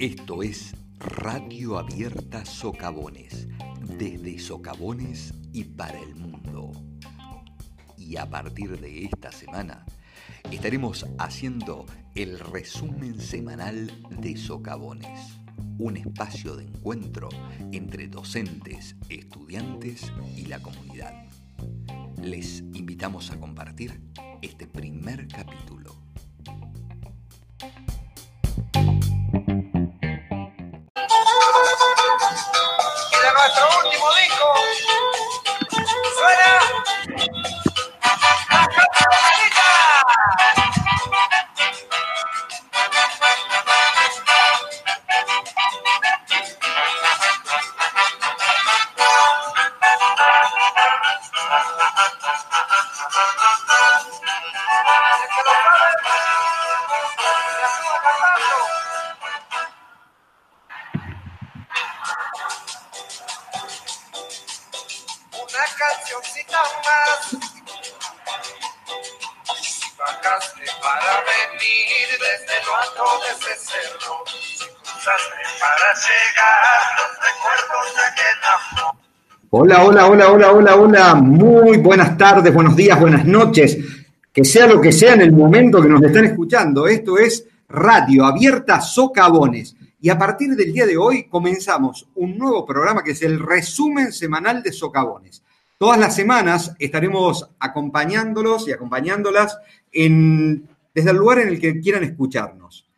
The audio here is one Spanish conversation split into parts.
Esto es Radio Abierta Socavones, desde Socavones y para el mundo. Y a partir de esta semana estaremos haciendo el resumen semanal de Socavones, un espacio de encuentro entre docentes, estudiantes y la comunidad. Les invitamos a compartir este primer capítulo. nuestro último disco. Hola, hola, hola, hola, hola, hola. Muy buenas tardes, buenos días, buenas noches. Que sea lo que sea en el momento que nos están escuchando. Esto es Radio Abierta Socavones. Y a partir del día de hoy comenzamos un nuevo programa que es el resumen semanal de Socavones. Todas las semanas estaremos acompañándolos y acompañándolas en, desde el lugar en el que quieran escucharnos.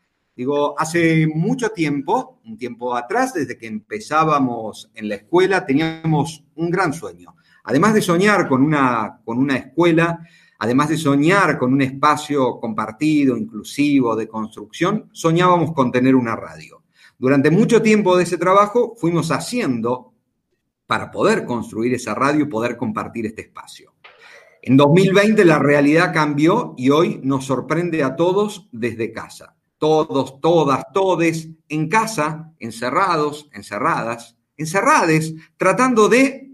Digo, hace mucho tiempo, un tiempo atrás, desde que empezábamos en la escuela, teníamos un gran sueño. Además de soñar con una, con una escuela, además de soñar con un espacio compartido, inclusivo, de construcción, soñábamos con tener una radio. Durante mucho tiempo de ese trabajo fuimos haciendo para poder construir esa radio y poder compartir este espacio. En 2020 la realidad cambió y hoy nos sorprende a todos desde casa. Todos, todas, todes en casa, encerrados, encerradas, encerrades, tratando de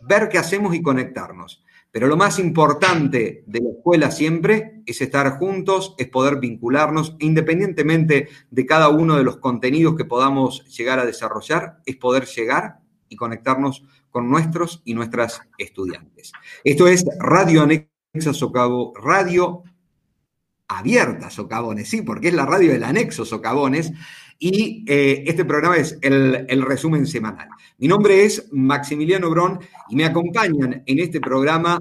ver qué hacemos y conectarnos. Pero lo más importante de la escuela siempre es estar juntos, es poder vincularnos, e independientemente de cada uno de los contenidos que podamos llegar a desarrollar, es poder llegar y conectarnos con nuestros y nuestras estudiantes. Esto es Radio Anexa Socavo, Radio Abierta Socavones, sí, porque es la radio del anexo Socavones, y eh, este programa es el, el, resumen semanal. Mi nombre es Maximiliano Brón y me acompañan en este programa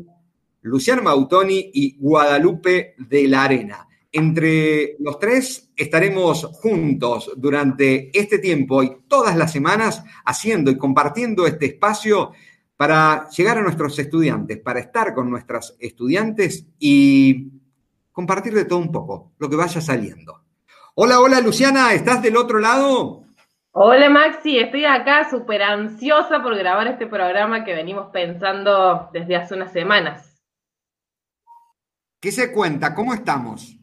Luciano Mautoni y Guadalupe de la Arena. Entre los tres estaremos juntos durante este tiempo y todas las semanas haciendo y compartiendo este espacio para llegar a nuestros estudiantes, para estar con nuestras estudiantes y compartir de todo un poco, lo que vaya saliendo. Hola, hola Luciana, ¿estás del otro lado? Hola Maxi, estoy acá súper ansiosa por grabar este programa que venimos pensando desde hace unas semanas. ¿Qué se cuenta? ¿Cómo estamos?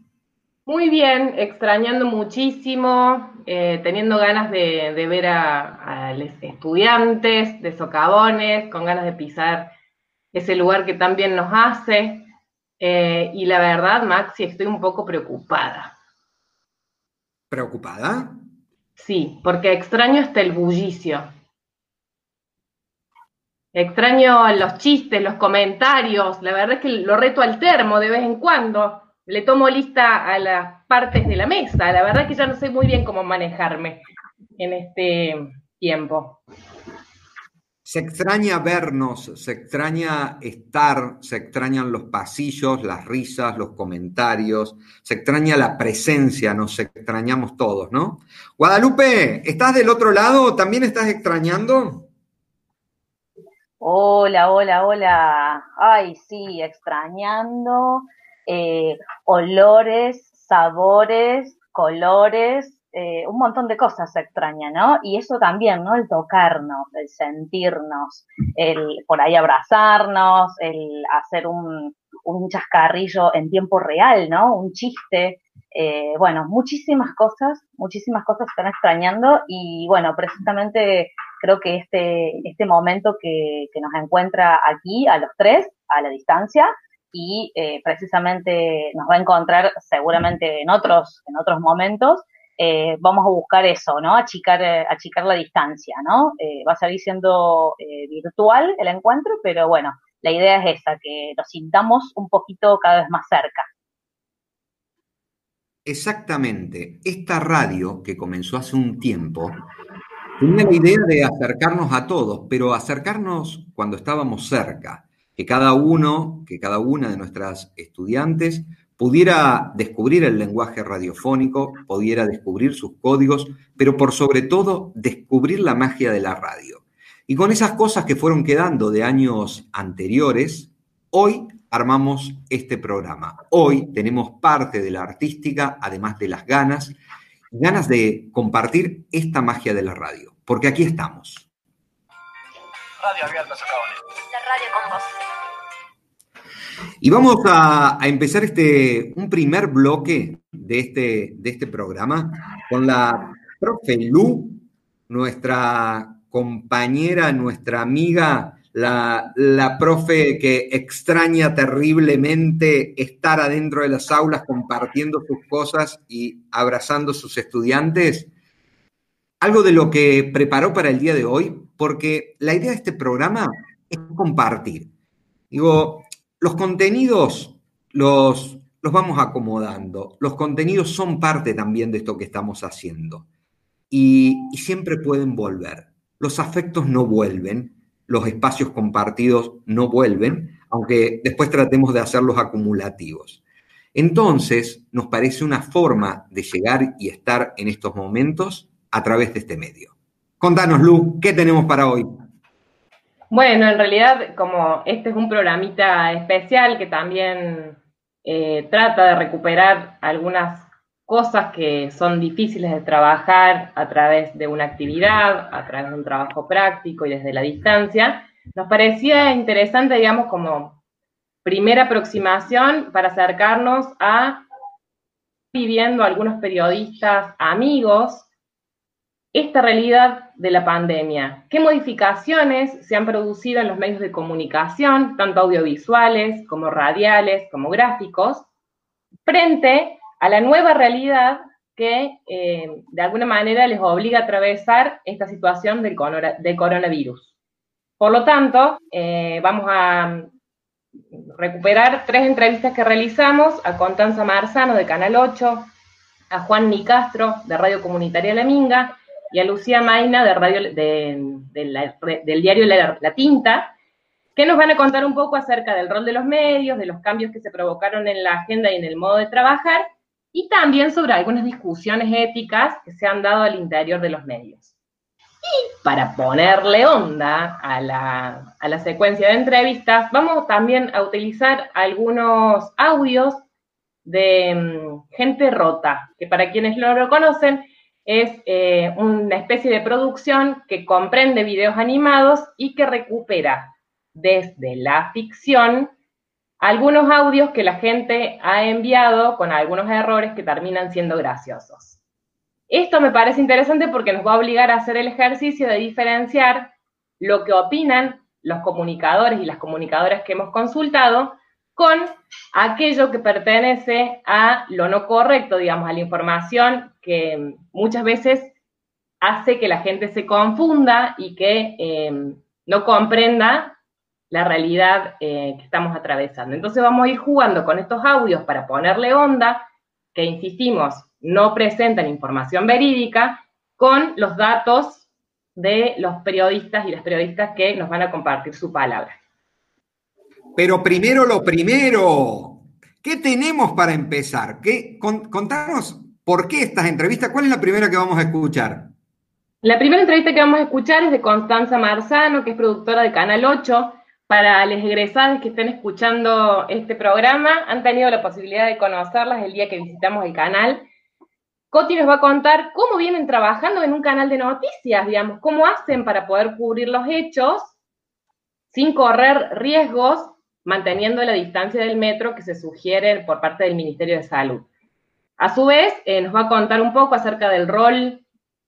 Muy bien, extrañando muchísimo, eh, teniendo ganas de, de ver a, a, los estudiantes de socavones, con ganas de pisar ese lugar que tan bien nos hace. Eh, y la verdad, Maxi, estoy un poco preocupada. ¿Preocupada? Sí, porque extraño hasta el bullicio. Extraño los chistes, los comentarios. La verdad es que lo reto al termo de vez en cuando. Le tomo lista a las partes de la mesa. La verdad es que ya no sé muy bien cómo manejarme en este tiempo. Se extraña vernos, se extraña estar, se extrañan los pasillos, las risas, los comentarios, se extraña la presencia, nos extrañamos todos, ¿no? Guadalupe, ¿estás del otro lado? ¿También estás extrañando? Hola, hola, hola. Ay, sí, extrañando eh, olores, sabores, colores, eh, un montón de cosas se extraña, ¿no? Y eso también, ¿no? El tocarnos, el sentirnos, el por ahí abrazarnos, el hacer un, un chascarrillo en tiempo real, ¿no? Un chiste. Eh, bueno, muchísimas cosas, muchísimas cosas están extrañando y bueno, precisamente creo que este, este momento que, que nos encuentra aquí a los tres, a la distancia, y eh, precisamente nos va a encontrar seguramente en otros, en otros momentos. Eh, vamos a buscar eso, ¿no? Achicar, achicar la distancia, ¿no? va a salir siendo virtual el encuentro, pero bueno, la idea es esa, que nos sintamos un poquito cada vez más cerca. Exactamente. Esta radio, que comenzó hace un tiempo, tenía la idea de acercarnos a todos, pero acercarnos cuando estábamos cerca, que cada uno, que cada una de nuestras estudiantes pudiera descubrir el lenguaje radiofónico, pudiera descubrir sus códigos, pero por sobre todo descubrir la magia de la radio. Y con esas cosas que fueron quedando de años anteriores, hoy armamos este programa. Hoy tenemos parte de la artística, además de las ganas, ganas de compartir esta magia de la radio, porque aquí estamos. Radio Abierta La radio con vos. Y vamos a, empezar este, un primer bloque de este, de este programa con la profe Lu, nuestra compañera, nuestra amiga la, profe que extraña terriblemente estar adentro de las aulas compartiendo sus cosas y abrazando a sus estudiantes, algo de lo que preparó para el día de hoy, porque la idea de este programa es compartir. Digo, los contenidos los, los vamos acomodando, los contenidos son parte también de esto que estamos haciendo y siempre pueden volver. Los afectos no vuelven, los espacios compartidos no vuelven, aunque después tratemos de hacerlos acumulativos. Entonces, nos parece una forma de llegar y estar en estos momentos a través de este medio. Contanos, Lu, ¿qué tenemos para hoy? Bueno, en realidad, como este es un programita especial que también eh, trata de recuperar algunas cosas que son difíciles de trabajar a través de una actividad, a través de un trabajo práctico y desde la distancia, nos parecía interesante, digamos, como primera aproximación para acercarnos a viviendo algunos periodistas amigos esta realidad de la pandemia. ¿Qué modificaciones se han producido en los medios de comunicación, tanto audiovisuales como radiales, como gráficos, frente a la nueva realidad que eh, de alguna manera les obliga a atravesar esta situación del, coronavirus. Por lo tanto, eh, vamos a recuperar tres entrevistas que realizamos a Constanza Marzano de Canal 8, a Juan Nicastro de Radio Comunitaria La Minga y a Lucía Maina de radio, del diario la Tinta, que nos van a contar un poco acerca del rol de los medios, de los cambios que se provocaron en la agenda y en el modo de trabajar, y también sobre algunas discusiones éticas que se han dado al interior de los medios. Y para ponerle onda a la, secuencia de entrevistas, vamos también a utilizar algunos audios de mm, Gente Rota, que para quienes no lo conocen, es eh, una especie de producción que comprende videos animados y que recupera desde la ficción algunos audios que la gente ha enviado con algunos errores que terminan siendo graciosos. Esto me parece interesante porque nos va a obligar a hacer el ejercicio de diferenciar lo que opinan los comunicadores y las comunicadoras que hemos consultado con aquello que pertenece a lo no correcto, digamos, a la información que muchas veces hace que la gente se confunda y que eh, no comprenda la realidad eh, que estamos atravesando. Entonces vamos a ir jugando con estos audios para ponerle onda, que insistimos, no presentan información verídica, con los datos de los periodistas y las periodistas que nos van a compartir su palabra. Pero primero lo primero, ¿qué tenemos para empezar? ¿Qué, contanos por qué estas entrevistas, ¿cuál es la primera que vamos a escuchar? La primera entrevista que vamos a escuchar es de Constanza Marzano, que es productora de Canal 8, para los egresados que estén escuchando este programa, han tenido la posibilidad de conocerlas el día que visitamos el canal. Coti nos va a contar cómo vienen trabajando en un canal de noticias, digamos, cómo hacen para poder cubrir los hechos sin correr riesgos, manteniendo la distancia del metro que se sugiere por parte del Ministerio de Salud. A su vez, eh, nos va a contar un poco acerca del rol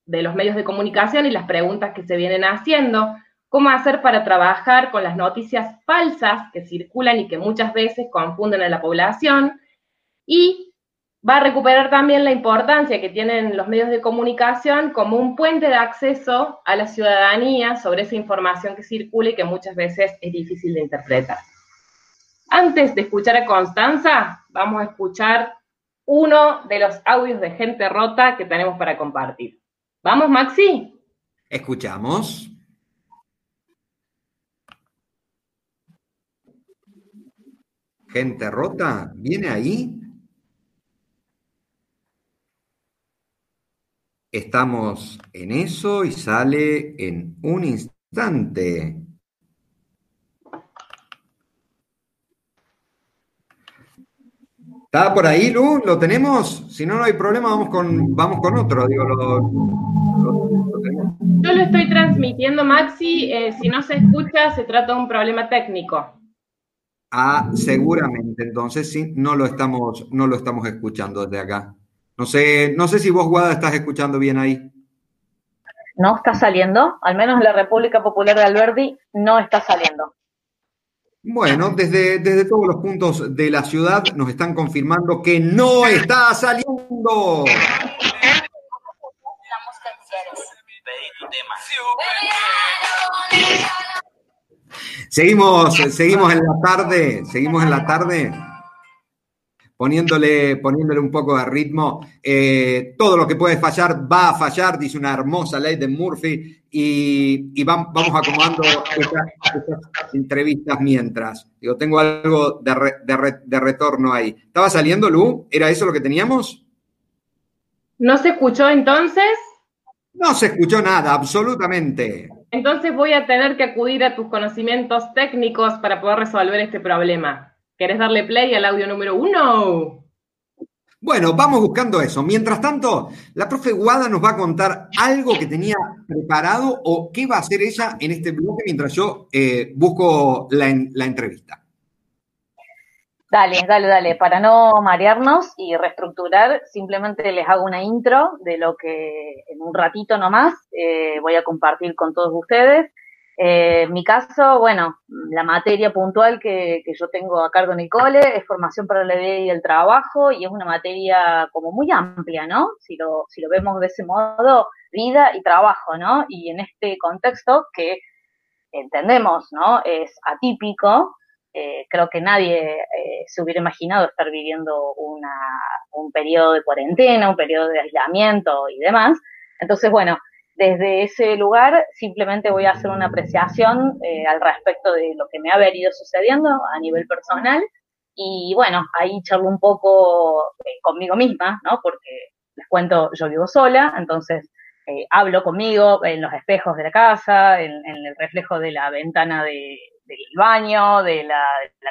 de los medios de comunicación y las preguntas que se vienen haciendo cómo hacer para trabajar con las noticias falsas que circulan y que muchas veces confunden a la población, y va a recuperar también la importancia que tienen los medios de comunicación como un puente de acceso a la ciudadanía sobre esa información que circula y que muchas veces es difícil de interpretar. Antes de escuchar a Constanza, vamos a escuchar uno de los audios de gente rota que tenemos para compartir. ¿Vamos, Maxi? Escuchamos. Gente rota, ¿viene ahí? Estamos en eso y sale en un instante. ¿Está por ahí, Lu? ¿Lo tenemos? Si no, no hay problema, vamos con, vamos con otro. Digo, Yo lo estoy transmitiendo, Maxi. Eh, si no se escucha, se trata de un problema técnico. Ah, seguramente. Entonces sí, no lo estamos, no lo estamos escuchando desde acá. No sé, no sé si vos, Guada, estás escuchando bien ahí. No está saliendo, al menos en la República Popular de Alberdi no está saliendo. Bueno, desde, desde todos los puntos de la ciudad nos están confirmando que no está saliendo. Seguimos, seguimos en la tarde, seguimos en la tarde poniéndole, poniéndole un poco de ritmo. Eh, todo lo que puede fallar va a fallar, dice una hermosa ley de Murphy, y, vamos, acomodando estas, entrevistas mientras. Digo, tengo algo de, de, retorno ahí. ¿Estaba saliendo, Lu? ¿Era eso lo que teníamos? ¿No se escuchó entonces? No se escuchó nada, absolutamente. Entonces voy a tener que acudir a tus conocimientos técnicos para poder resolver este problema. ¿Querés darle play al audio número uno? Bueno, vamos buscando eso. Mientras tanto, la profe Guada nos va a contar algo que tenía preparado o qué va a hacer ella en este bloque mientras yo eh, busco la, la entrevista. Dale, dale, dale. Para no marearnos y reestructurar, simplemente les hago una intro de lo que en un ratito nomás eh, voy a compartir con todos ustedes. Eh, mi caso, bueno, la materia puntual que, yo tengo a cargo en el cole es formación para la vida y el trabajo y es una materia como muy amplia, ¿no? Si lo, si lo vemos de ese modo, vida y trabajo, ¿no? Y en este contexto que entendemos, ¿no? Es atípico, eh, creo que nadie eh, se hubiera imaginado estar viviendo una, un periodo de cuarentena, un periodo de aislamiento y demás. Entonces, bueno, desde ese lugar simplemente voy a hacer una apreciación eh, al respecto de lo que me ha venido sucediendo a nivel personal y bueno, ahí charlo un poco eh, conmigo misma, ¿no? Porque les cuento, yo vivo sola, entonces eh, hablo conmigo en los espejos de la casa, en, el reflejo de la ventana del baño, de la,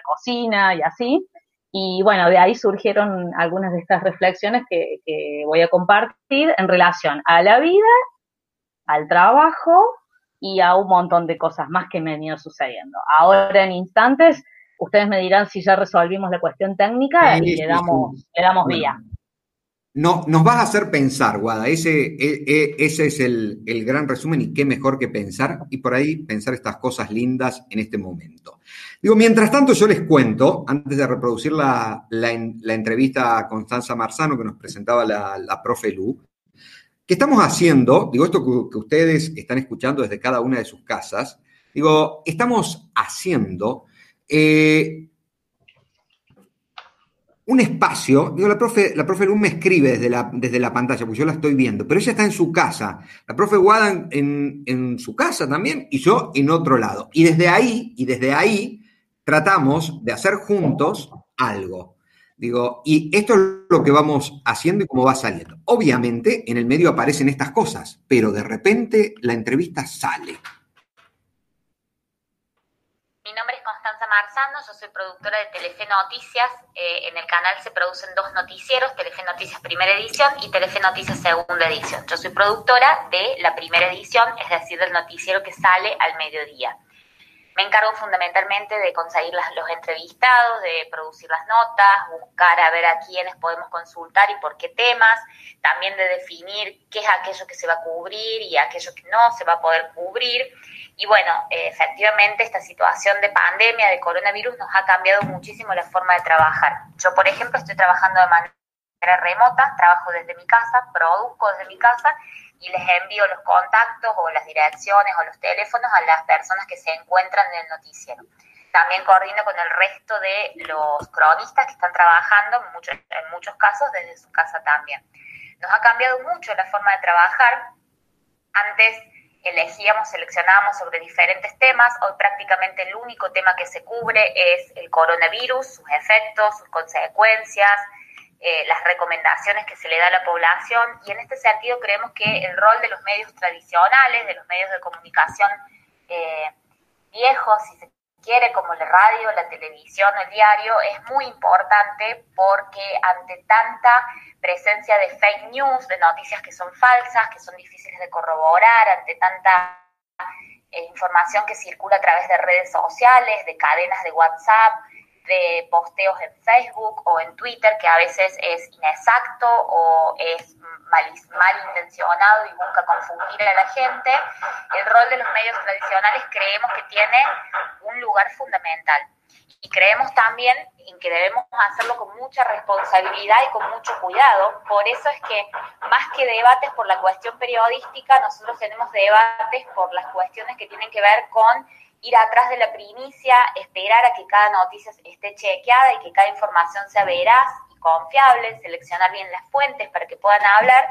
cocina y así. Y bueno, de ahí surgieron algunas de estas reflexiones que, que voy a compartir en relación a la vida al trabajo y a un montón de cosas más que me han ido sucediendo. Ahora en instantes, ustedes me dirán si ya resolvimos la cuestión técnica y le damos, le damos vía. No, nos vas a hacer pensar, Guada. Ese, e, e, ese es el, gran resumen y qué mejor que pensar y por ahí pensar estas cosas lindas en este momento. Digo, mientras tanto yo les cuento, antes de reproducir la, entrevista a Constanza Marzano que nos presentaba la, la profe Lu, ¿Qué estamos haciendo? Digo, esto que, ustedes están escuchando desde cada una de sus casas, digo, estamos haciendo eh, un espacio, digo, la profe, la profe Luz me escribe desde la, desde la pantalla, porque yo la estoy viendo, pero ella está en su casa, la profe Guada en, en, su casa también, y yo en otro lado. Y desde ahí, y desde ahí, tratamos de hacer juntos algo. Digo, y esto es lo que vamos haciendo y cómo va saliendo. Obviamente, en el medio aparecen estas cosas, pero de repente la entrevista sale. Mi nombre es Constanza Marzano, yo soy productora de Telefe Noticias. Eh, en el canal se producen dos noticieros, Telefe Noticias primera edición y Telefe Noticias segunda edición. Yo soy productora de la primera edición, es decir, del noticiero que sale al mediodía. Me encargo fundamentalmente de conseguir los entrevistados, de producir las notas, buscar a ver a quiénes podemos consultar y por qué temas, también de definir qué es aquello que se va a cubrir y aquello que no se va a poder cubrir. Y bueno, efectivamente esta situación de pandemia, de coronavirus, nos ha cambiado muchísimo la forma de trabajar. Yo, por ejemplo, estoy trabajando de manera remota, trabajo desde mi casa, produzco desde mi casa y les envío los contactos o las direcciones o los teléfonos a las personas que se encuentran en el noticiero. También coordino con el resto de los cronistas que están trabajando, en muchos, en muchos casos desde su casa también. Nos ha cambiado mucho la forma de trabajar. Antes elegíamos, seleccionábamos sobre diferentes temas. Hoy prácticamente el único tema que se cubre es el coronavirus, sus efectos, sus consecuencias, eh, las recomendaciones que se le da a la población. Y en este sentido creemos que el rol de los medios tradicionales, de los medios de comunicación eh, viejos, si se quiere, como la radio, la televisión, el diario, es muy importante porque ante tanta presencia de fake news, de noticias que son falsas, que son difíciles de corroborar, ante tanta eh, información que circula a través de redes sociales, de cadenas de WhatsApp, de posteos en Facebook o en Twitter que a veces es inexacto o es mal, intencionado y busca confundir a la gente, el rol de los medios tradicionales creemos que tiene un lugar fundamental. Y creemos también en que debemos hacerlo con mucha responsabilidad y con mucho cuidado. Por eso es que más que debates por la cuestión periodística, nosotros tenemos debates por las cuestiones que tienen que ver con ir atrás de la primicia, esperar a que cada noticia esté chequeada y que cada información sea veraz y confiable, seleccionar bien las fuentes para que puedan hablar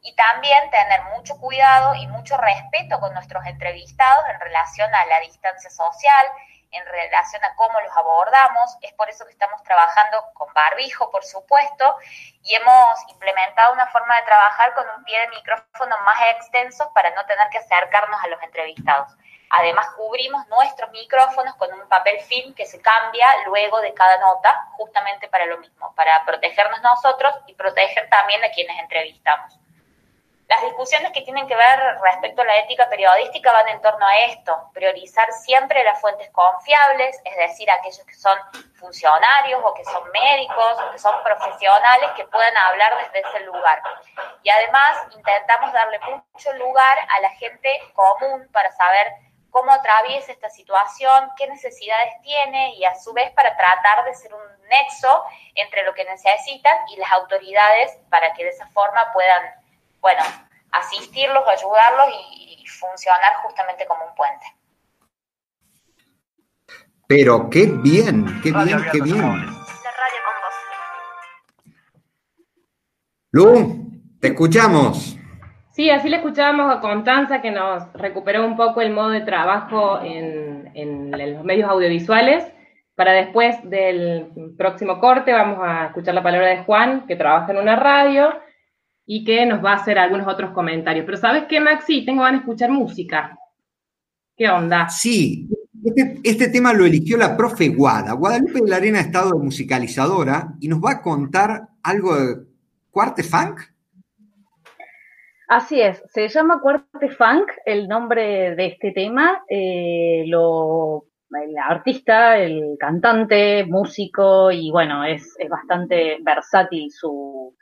y también tener mucho cuidado y mucho respeto con nuestros entrevistados en relación a la distancia social, en relación a cómo los abordamos. Es por eso que estamos trabajando con barbijo, por supuesto, y hemos implementado una forma de trabajar con un pie de micrófono más extenso para no tener que acercarnos a los entrevistados. Además, cubrimos nuestros micrófonos con un papel film que se cambia luego de cada nota, justamente para lo mismo, para protegernos nosotros y proteger también a quienes entrevistamos. Las discusiones que tienen que ver respecto a la ética periodística van en torno a esto, priorizar siempre las fuentes confiables, es decir, aquellos que son funcionarios o que son médicos o que son profesionales que puedan hablar desde ese lugar. Y además intentamos darle mucho lugar a la gente común para saber cómo atraviesa esta situación, qué necesidades tiene y a su vez para tratar de ser un nexo entre lo que necesitan y las autoridades para que de esa forma puedan, bueno, asistirlos, ayudarlos y, funcionar justamente como un puente. Pero qué bien, qué bien, qué bien. La radio con vos. Lu, te escuchamos. Sí, así le escuchábamos a Constanza que nos recuperó un poco el modo de trabajo en, los medios audiovisuales. Para después del próximo corte vamos a escuchar la palabra de Juan, que trabaja en una radio y que nos va a hacer algunos otros comentarios. Pero ¿sabes qué, Maxi? Tengo ganas de escuchar música. ¿Qué onda? Sí, este, este, tema lo eligió la profe Guada. Guadalupe de la Arena ha estado musicalizadora y nos va a contar algo de cuarte funk. Así es, se llama Cuarte Funk, el nombre de este tema. Eh, lo, el artista, el cantante, músico, y bueno, es, es bastante versátil su,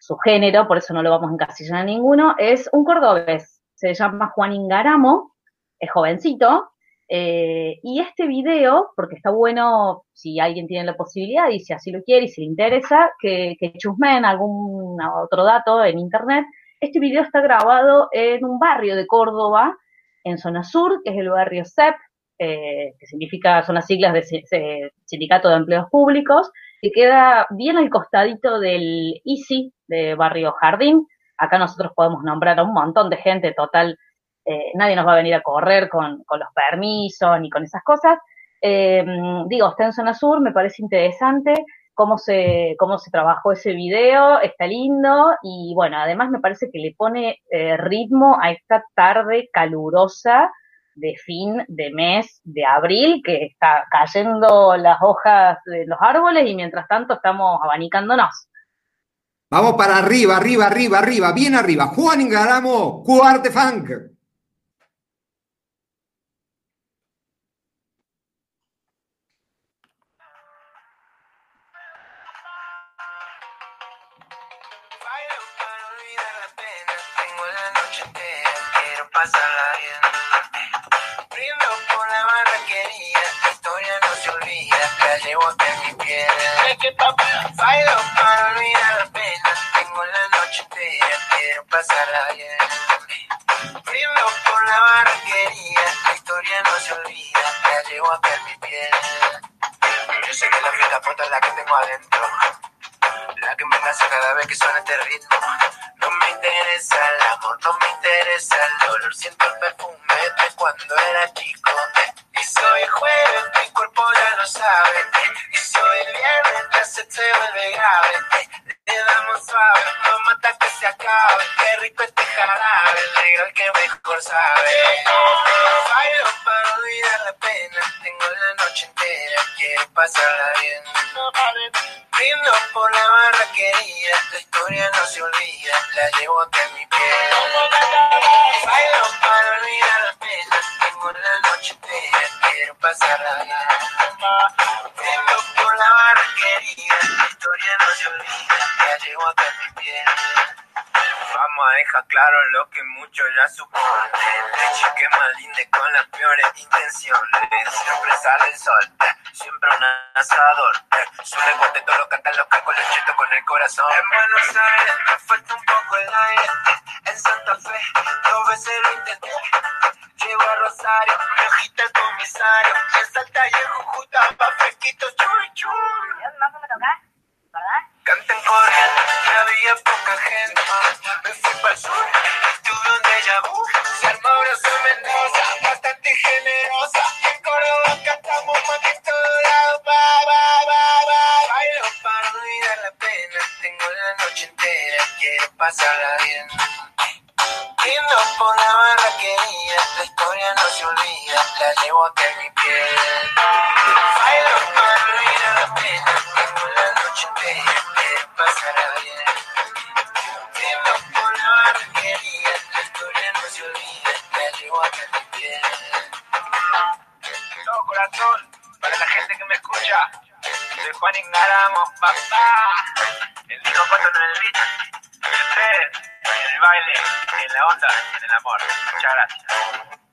su, género, por eso no lo vamos a encasillar a ninguno. Es un cordobés, se llama Juan Ingaramo, es jovencito. Eh, y este video, porque está bueno si alguien tiene la posibilidad y si así lo quiere y si le interesa, que, que chusmen algún otro dato en internet, este video está grabado en un barrio de Córdoba, en zona sur, que es el barrio CEP, eh, que significa, son las siglas de Sindicato de Empleos Públicos, que queda bien al costadito del ICI de Barrio Jardín. Acá nosotros podemos nombrar a un montón de gente, total, eh, nadie nos va a venir a correr con, los permisos ni con esas cosas. Eh, digo, está en zona sur, me parece interesante cómo se, cómo se trabajó ese video, está lindo y bueno, además me parece que le pone eh, ritmo a esta tarde calurosa de fin de mes de abril, que está cayendo las hojas de los árboles y mientras tanto estamos abanicándonos. Vamos para arriba, arriba, arriba, arriba, bien arriba. Juan Ingaramo, Cuarte Funk. Piel. Bailo para olvidar la pena, tengo la noche entera, quiero pasarla bien. Brindo por la barraquería, la historia no se olvida, la llevo hasta en mi piel. Yo sé que la fiesta puta es la que tengo adentro. La que me hace cada vez que suena este ritmo. No me interesa el amor, no me interesa el dolor. Siento el perfume de cuando era chico. Y soy jueves, mi cuerpo ya lo sabe. Y soy el viernes, la se vuelve grave. Le damos suave, no mata que se acabe. Qué rico este jarabe, negro el que mejor sabe. Bailo para olvidar la pena. Tengo la noche entera, quiero pasarla bien. Brindo por la barraquería, la historia no se olvida, la llevo hasta mi piel. Bailo para olvidar la pena, tengo la noche entera, quiero pasarla bien. Brindo por la barraquería, la historia no se olvida, la llevo hasta mi piel. Vamos a dejar claro lo que muchos ya suponen. Leche que más linda con las peores intenciones. Siempre sale el sol, siempre un asador. Suele contento lo cantan los cacos, los chetos con el corazón. En Buenos Aires me falta un poco el aire. En Santa Fe dos veces lo intenté. A Rosario, mi hojita el comisario. En Salta y en Jujuta pa' fresquitos, chuy, chuy. Canten corriendo, que había poca gente. Me fui para el sur,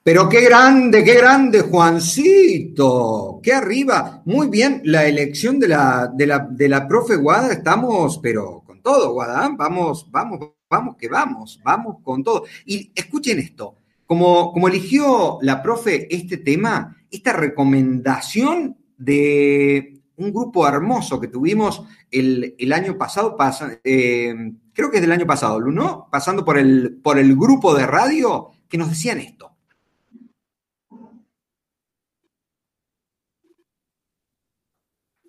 Pero qué grande, qué grande, Juancito. Qué arriba. Muy bien, la elección de la, de la, de la profe Guada, estamos, pero con todo, Guada. Vamos, vamos, vamos, que vamos, vamos con todo. Y escuchen esto, como, como eligió la profe este tema, esta recomendación de un grupo hermoso que tuvimos el, el año pasado, pasa- eh, creo que es del año pasado, ¿no? Pasando por el, por el grupo de radio, que nos decían esto.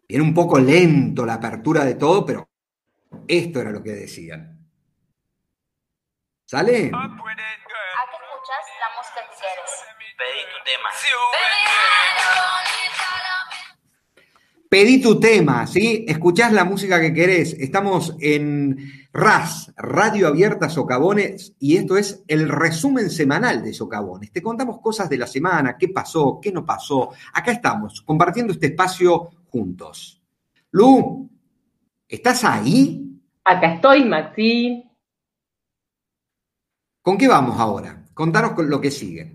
Viene un poco lento la apertura de todo, pero esto era lo que decían. ¿Sale? ¿A qué escuchas la música que quieres? Pedí tu tema. Pedí tu tema, ¿sí? Escuchás la música que querés. Estamos en RAS, Radio Abierta Socavones, y esto es el resumen semanal de Socavones. Te contamos cosas de la semana, qué pasó, qué no pasó. Acá estamos, compartiendo este espacio juntos. Lu, ¿estás ahí? Acá estoy, Maxi. ¿Con qué vamos ahora? Contanos con lo que sigue.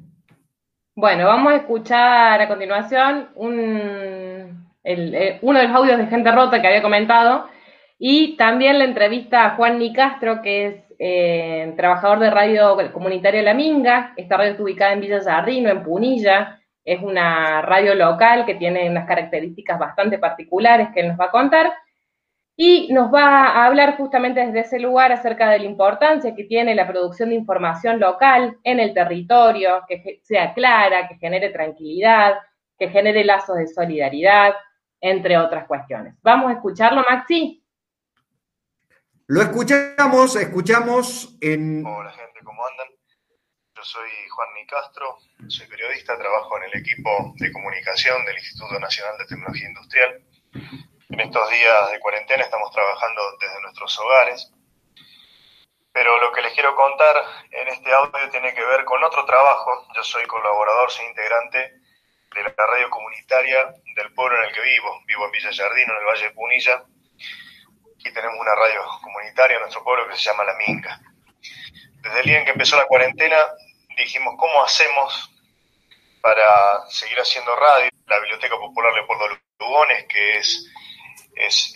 Bueno, vamos a escuchar a continuación un- el- eh, uno de los audios de Gente Rota que había comentado y también la entrevista a Juan Nicastro, que es eh, trabajador de radio comunitaria La Minga. Esta radio está ubicada en Villa Jardino, en Punilla. Es una radio local que tiene unas características bastante particulares que él nos va a contar. Y nos va a hablar justamente desde ese lugar acerca de la importancia que tiene la producción de información local en el territorio, que sea clara, que genere tranquilidad, que genere lazos de solidaridad, entre otras cuestiones. ¿Vamos a escucharlo, Maxi? Lo escuchamos, escuchamos en... Hola gente, ¿cómo andan? Yo soy Juan Nicastro, soy periodista, trabajo en el equipo de comunicación del Instituto Nacional de Tecnología Industrial. En estos días de cuarentena estamos trabajando desde nuestros hogares, pero lo que les quiero contar en este audio tiene que ver con otro trabajo. Yo soy colaborador, soy integrante de la radio comunitaria del pueblo en el que vivo. Vivo en Villa Jardino, en el Valle de Punilla, y tenemos una radio comunitaria en nuestro pueblo que se llama La Minga. Desde el día en que empezó la cuarentena, dijimos, ¿cómo hacemos para seguir haciendo radio? La Biblioteca Popular Leopoldo Lugones, que es, es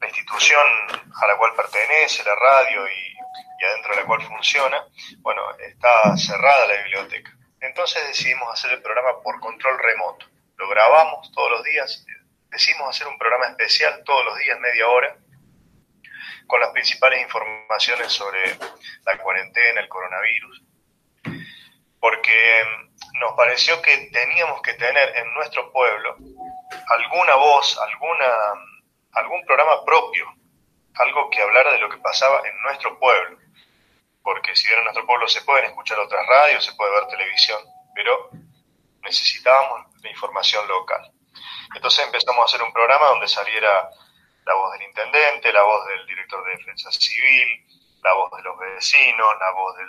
la institución a la cual pertenece la radio y, y adentro de la cual funciona, bueno, está cerrada la biblioteca. Entonces decidimos hacer el programa por control remoto. Lo grabamos todos los días, decidimos hacer un programa especial todos los días, media hora, con las principales informaciones sobre la cuarentena, el coronavirus, porque nos pareció que teníamos que tener en nuestro pueblo alguna voz, alguna, algún programa propio, algo que hablara de lo que pasaba en nuestro pueblo. Porque si bien en nuestro pueblo se pueden escuchar otras radios, se puede ver televisión, pero necesitábamos la información local. Entonces empezamos a hacer un programa donde saliera la voz del intendente, la voz del director de defensa civil, la voz de los vecinos, la voz de,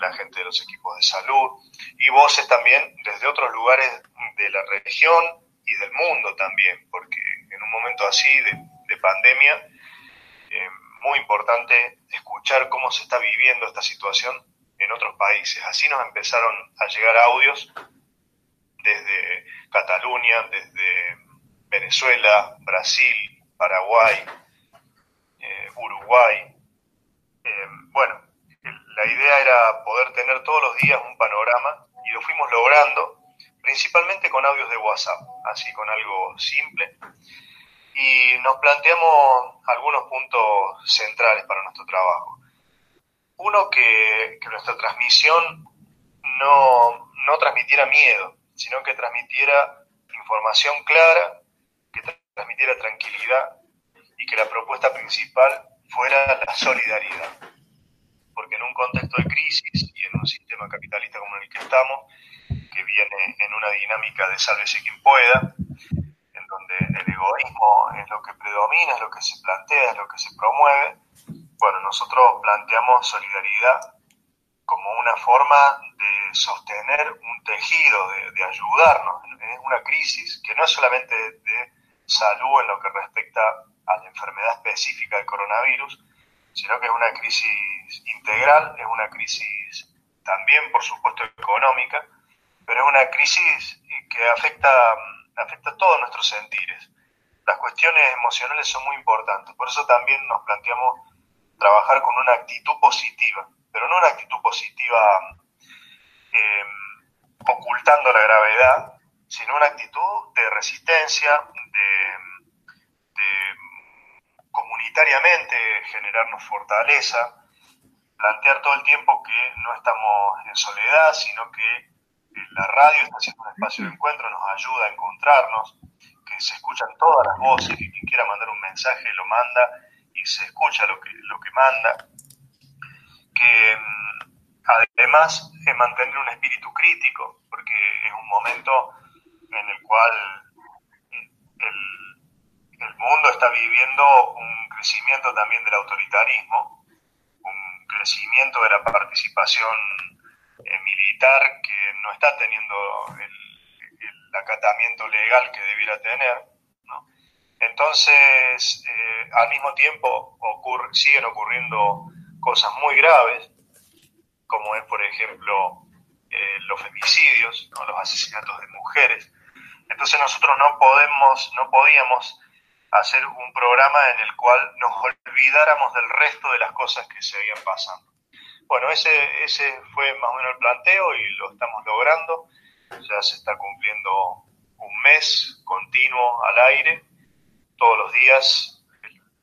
la gente de los equipos de salud y voces también desde otros lugares de la región y del mundo también, porque en un momento así de, pandemia, eh, muy importante escuchar cómo se está viviendo esta situación en otros países. Así nos empezaron a llegar audios desde Cataluña, desde Venezuela, Brasil, Paraguay, eh, Uruguay. Eh, bueno, la idea era poder tener todos los días un panorama y lo fuimos logrando principalmente con audios de WhatsApp, así con algo simple. Y nos planteamos algunos puntos centrales para nuestro trabajo. Uno, que, nuestra transmisión no, no transmitiera miedo, sino que transmitiera información clara, que transmitiera tranquilidad y que la propuesta principal fuera la solidaridad. Porque en un contexto de crisis y en un sistema capitalista como el que estamos, que viene en una dinámica de sálvese quien pueda, en donde el egoísmo es lo que predomina, es lo que se plantea, es lo que se promueve, bueno, nosotros planteamos solidaridad como una forma de sostener un tejido, de, de ayudarnos. Es una crisis que no es solamente de salud en lo que respecta a la enfermedad específica del coronavirus, sino que es una crisis integral, es una crisis también, por supuesto, económica, pero es una crisis que afecta, afecta a todos nuestros sentires. Las cuestiones emocionales son muy importantes, por eso también nos planteamos trabajar con una actitud positiva, pero no una actitud positiva eh, ocultando la gravedad, sino una actitud de resistencia, de, comunitariamente generarnos fortaleza, plantear todo el tiempo que no estamos en soledad, sino que la radio está siendo un espacio de encuentro, nos ayuda a encontrarnos, que se escuchan todas las voces, que quien quiera mandar un mensaje lo manda y se escucha lo que, lo que manda, que mm, además es mantener un espíritu crítico, porque es un momento en el cual el, el mundo está viviendo un crecimiento también del autoritarismo, un crecimiento de la participación eh, militar que no está teniendo el, el, acatamiento legal que debiera tener. ¿no? Entonces, eh, al mismo tiempo ocurre, siguen ocurriendo cosas muy graves, como es, por ejemplo, eh, los femicidios, ¿no? los asesinatos de mujeres, entonces nosotros no podemos, no podíamos hacer un programa en el cual nos olvidáramos del resto de las cosas que se habían pasando. Bueno, ese, ese fue más o menos el planteo y lo estamos logrando. Ya se está cumpliendo un mes continuo al aire. Todos los días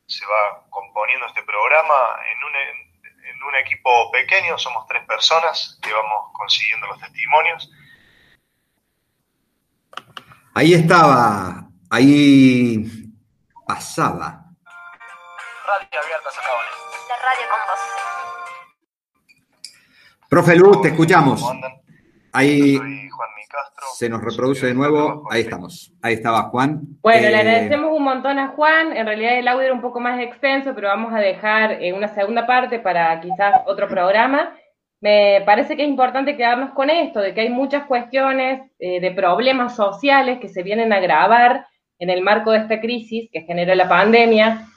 se va componiendo este programa en un, en un equipo pequeño, somos tres personas que vamos consiguiendo los testimonios Ahí estaba, ahí pasaba. Radio abierta, Sacabones. La radio con vos. Profe Luz, te escuchamos. Ahí se nos reproduce de nuevo. Ahí estamos. Ahí estaba Juan. Bueno, le eh, agradecemos un montón a Juan. En realidad el audio era un poco más extenso, pero vamos a dejar eh, una segunda parte para quizás otro programa me parece que es importante quedarnos con esto, de que hay muchas cuestiones eh, de problemas sociales que se vienen a agravar en el marco de esta crisis que generó la pandemia,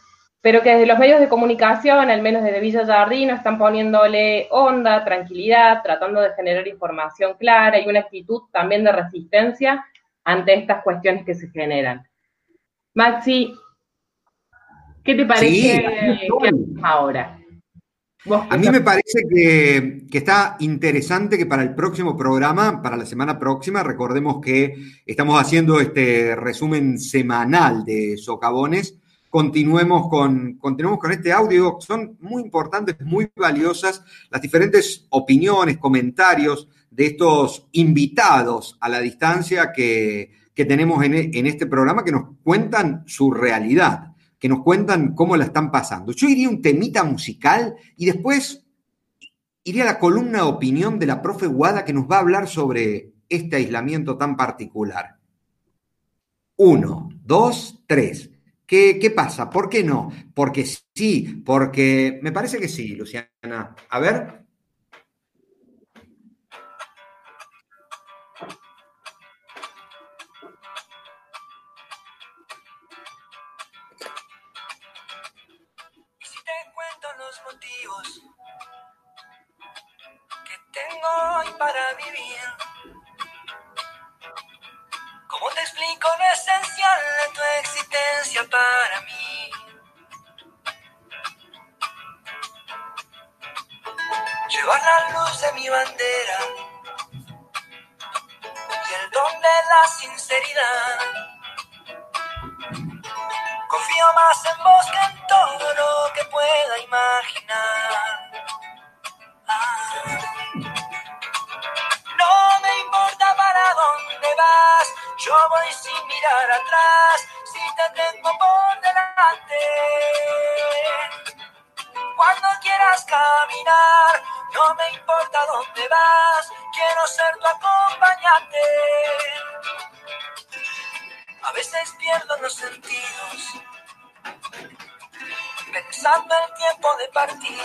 pero que desde los medios de comunicación, al menos desde Villa Jardino, están poniéndole onda, tranquilidad, tratando de generar información clara y una actitud también de resistencia ante estas cuestiones que se generan. Maxi, ¿qué te parece que ahora? A mí me parece que, está interesante que para el próximo programa, para la semana próxima, recordemos que estamos haciendo este resumen semanal de socavones. Continuemos con, continuemos con este audio. Son muy importantes, muy valiosas las diferentes opiniones, comentarios de estos invitados a la distancia que, tenemos en, en este programa que nos cuentan su realidad que nos cuentan cómo la están pasando. Yo iría un temita musical y después iría a la columna de opinión de la profe Guada que nos va a hablar sobre este aislamiento tan particular. Uno, dos, tres. ¿Qué, ¿Qué, pasa? ¿Por qué no? Porque sí, porque me parece que sí, Luciana. A ver. Para vivir. ¿Cómo te explico lo esencial de tu existencia para mí? Llevar la luz de mi bandera y el don de la sinceridad. Confío más en vos que en todo lo que pueda imaginar. Yo voy sin mirar atrás, si te tengo por delante. Cuando quieras caminar, no me importa dónde vas, quiero ser tu acompañante. A veces pierdo los sentidos, pensando el tiempo de partir.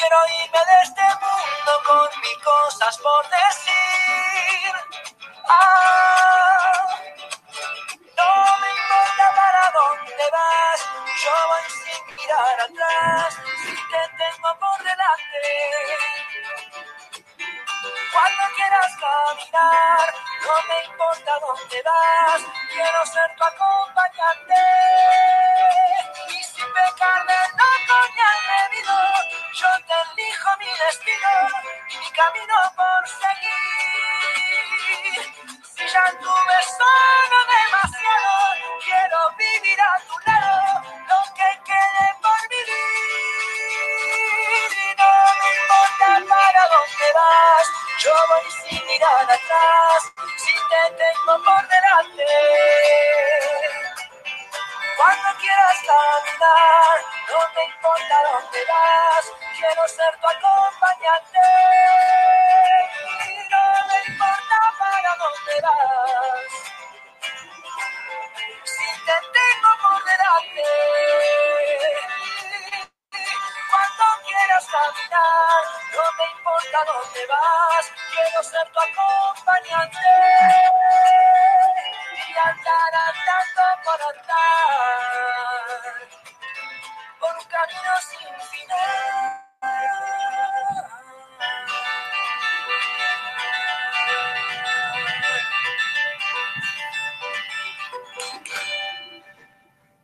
Quiero irme de este mundo con mil cosas por decir. Ah, no me importa para dónde vas, yo voy sin mirar atrás, si te tengo por delante. Cuando quieras caminar, no me importa dónde vas, quiero ser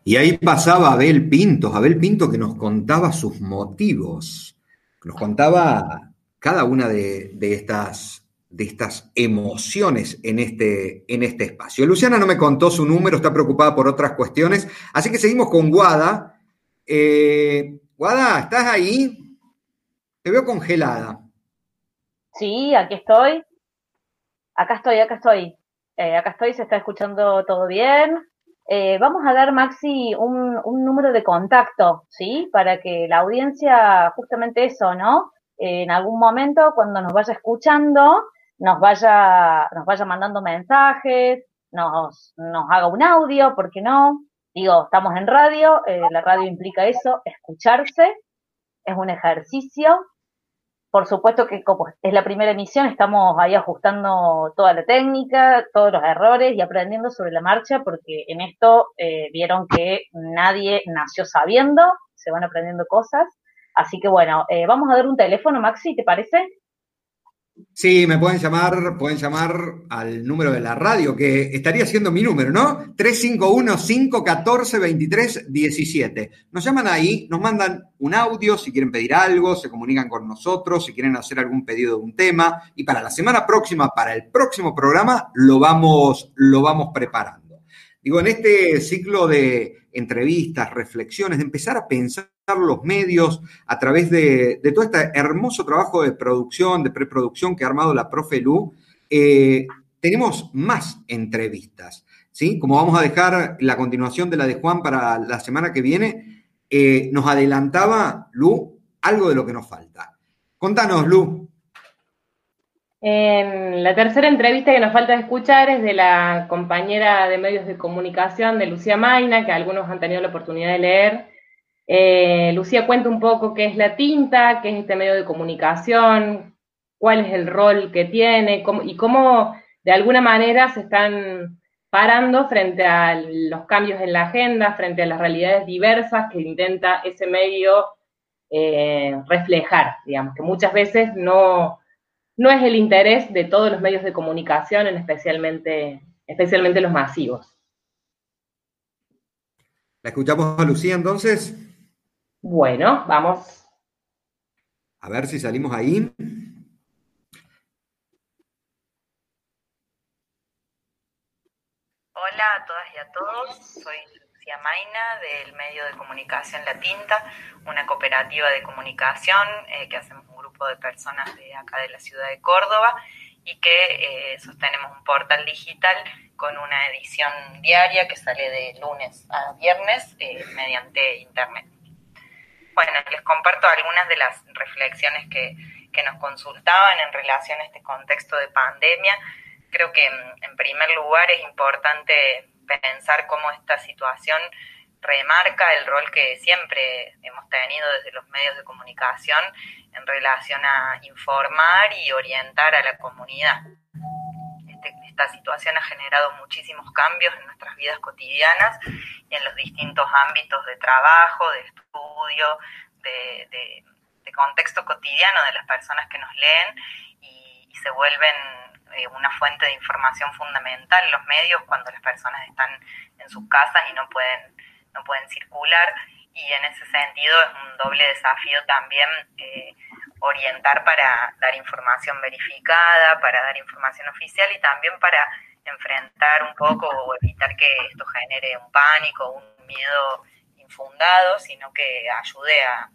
Y ahí pasaba Abel Pintos, Abel Pinto que nos contaba sus motivos, nos contaba cada una de, estas, de estas emociones en este, en este espacio. Luciana no me contó su número, está preocupada por otras cuestiones, así que seguimos con Guada. Eh, Guada, ¿estás ahí? Te veo congelada. Sí, aquí estoy. Acá estoy, acá estoy. Eh, acá estoy, se está escuchando todo bien. Eh, vamos a dar, Maxi, un, número de contacto, ¿sí? Para que la audiencia, justamente eso, ¿no? en algún momento, cuando nos vaya escuchando, nos vaya, nos vaya mandando mensajes, nos, nos haga un audio, ¿por qué no? Digo, estamos en radio, eh, la radio implica eso, escucharse, es un ejercicio, por supuesto que como es la primera emisión, estamos ahí ajustando toda la técnica, todos los errores y aprendiendo sobre la marcha, porque en esto eh, vieron que nadie nació sabiendo, se van aprendiendo cosas. Así que bueno, eh, vamos a dar un teléfono, Maxi, ¿te parece? Sí, me pueden llamar, pueden llamar al número de la radio, que estaría siendo mi número, ¿no? 351-514-2317. Nos llaman ahí, nos mandan un audio si quieren pedir algo, se comunican con nosotros, si quieren hacer algún pedido de un tema. Y para la semana próxima, para el próximo programa, lo vamos, lo vamos preparando. Digo, en este ciclo de entrevistas, reflexiones, de empezar a pensar los medios a través de, todo este hermoso trabajo de producción, de preproducción que ha armado la profe Lu, eh, tenemos más entrevistas, ¿sí? Como vamos a dejar la continuación de la de Juan para la semana que viene, eh, nos adelantaba, Lu, algo de lo que nos falta. Contanos, Lu. La tercera entrevista que nos falta escuchar es de la compañera de medios de comunicación de Lucía Maina, que algunos han tenido la oportunidad de leer. Eh, Lucía cuenta un poco qué es la tinta, qué es este medio de comunicación, cuál es el rol que tiene y cómo de alguna manera se están parando frente a los cambios en la agenda, frente a las realidades diversas que intenta ese medio eh, reflejar, digamos, que muchas veces no, no es el interés de todos los medios de comunicación, especialmente, especialmente los masivos. ¿La escuchamos a Lucía entonces? Bueno, vamos. A ver si salimos ahí. Hola a todas y a todos, soy Lucía del medio de comunicación La Tinta, una cooperativa de comunicación eh, que hacemos de personas de acá de la ciudad de Córdoba y que eh, sostenemos un portal digital con una edición diaria que sale de lunes a viernes eh, mediante internet. Bueno, les comparto algunas de las reflexiones que, que nos consultaban en relación a este contexto de pandemia. Creo que en primer lugar es importante pensar cómo esta situación remarca el rol que siempre hemos tenido desde los medios de comunicación en relación a informar y orientar a la comunidad. Este, esta situación ha generado muchísimos cambios en nuestras vidas cotidianas y en los distintos ámbitos de trabajo, de estudio, de, contexto cotidiano de las personas que nos leen y, se vuelven eh, una fuente de información fundamental en los medios cuando las personas están en sus casas y no pueden no pueden circular y en ese sentido es un doble desafío también eh, orientar para dar información verificada, para dar información oficial y también para enfrentar un poco o evitar que esto genere un pánico, un miedo infundado, sino que ayude a,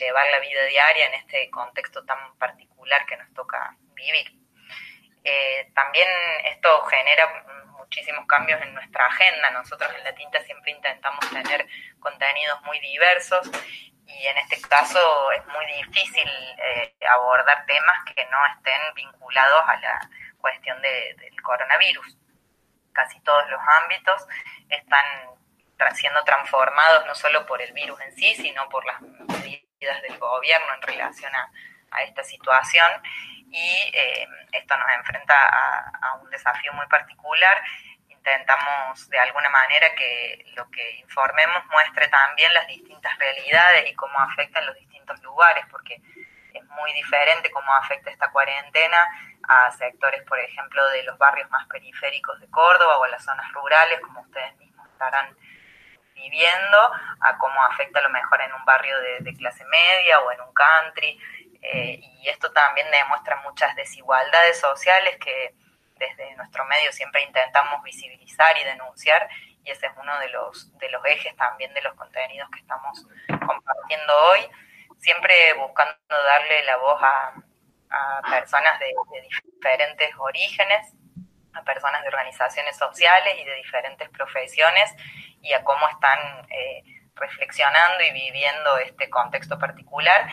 llevar la vida diaria en este contexto tan particular que nos toca vivir. También esto genera muchísimos cambios en nuestra agenda. Nosotros en La Tinta siempre intentamos tener contenidos muy diversos y en este caso es muy difícil eh, abordar temas que no estén vinculados a la cuestión del coronavirus. Casi todos los ámbitos están siendo transformados no solo por el virus en sí, sino por las medidas del gobierno en relación a, esta situación y eh, esto nos enfrenta a, un desafío muy particular. Intentamos de alguna manera que lo que informemos muestre también las distintas realidades y cómo afectan los distintos lugares, porque es muy diferente cómo afecta esta cuarentena a sectores, por ejemplo, de los barrios más periféricos de Córdoba o a las zonas rurales, como ustedes mismos estarán viviendo, a cómo afecta a lo mejor en un barrio de clase media o en un country. Eh, y esto también demuestra muchas desigualdades sociales que desde nuestro medio siempre intentamos visibilizar y denunciar y ese es uno de los, de los ejes también de los contenidos que estamos compartiendo hoy, siempre buscando darle la voz a, personas de, diferentes orígenes, a personas de organizaciones sociales y de diferentes profesiones y a cómo están eh, reflexionando y viviendo este contexto particular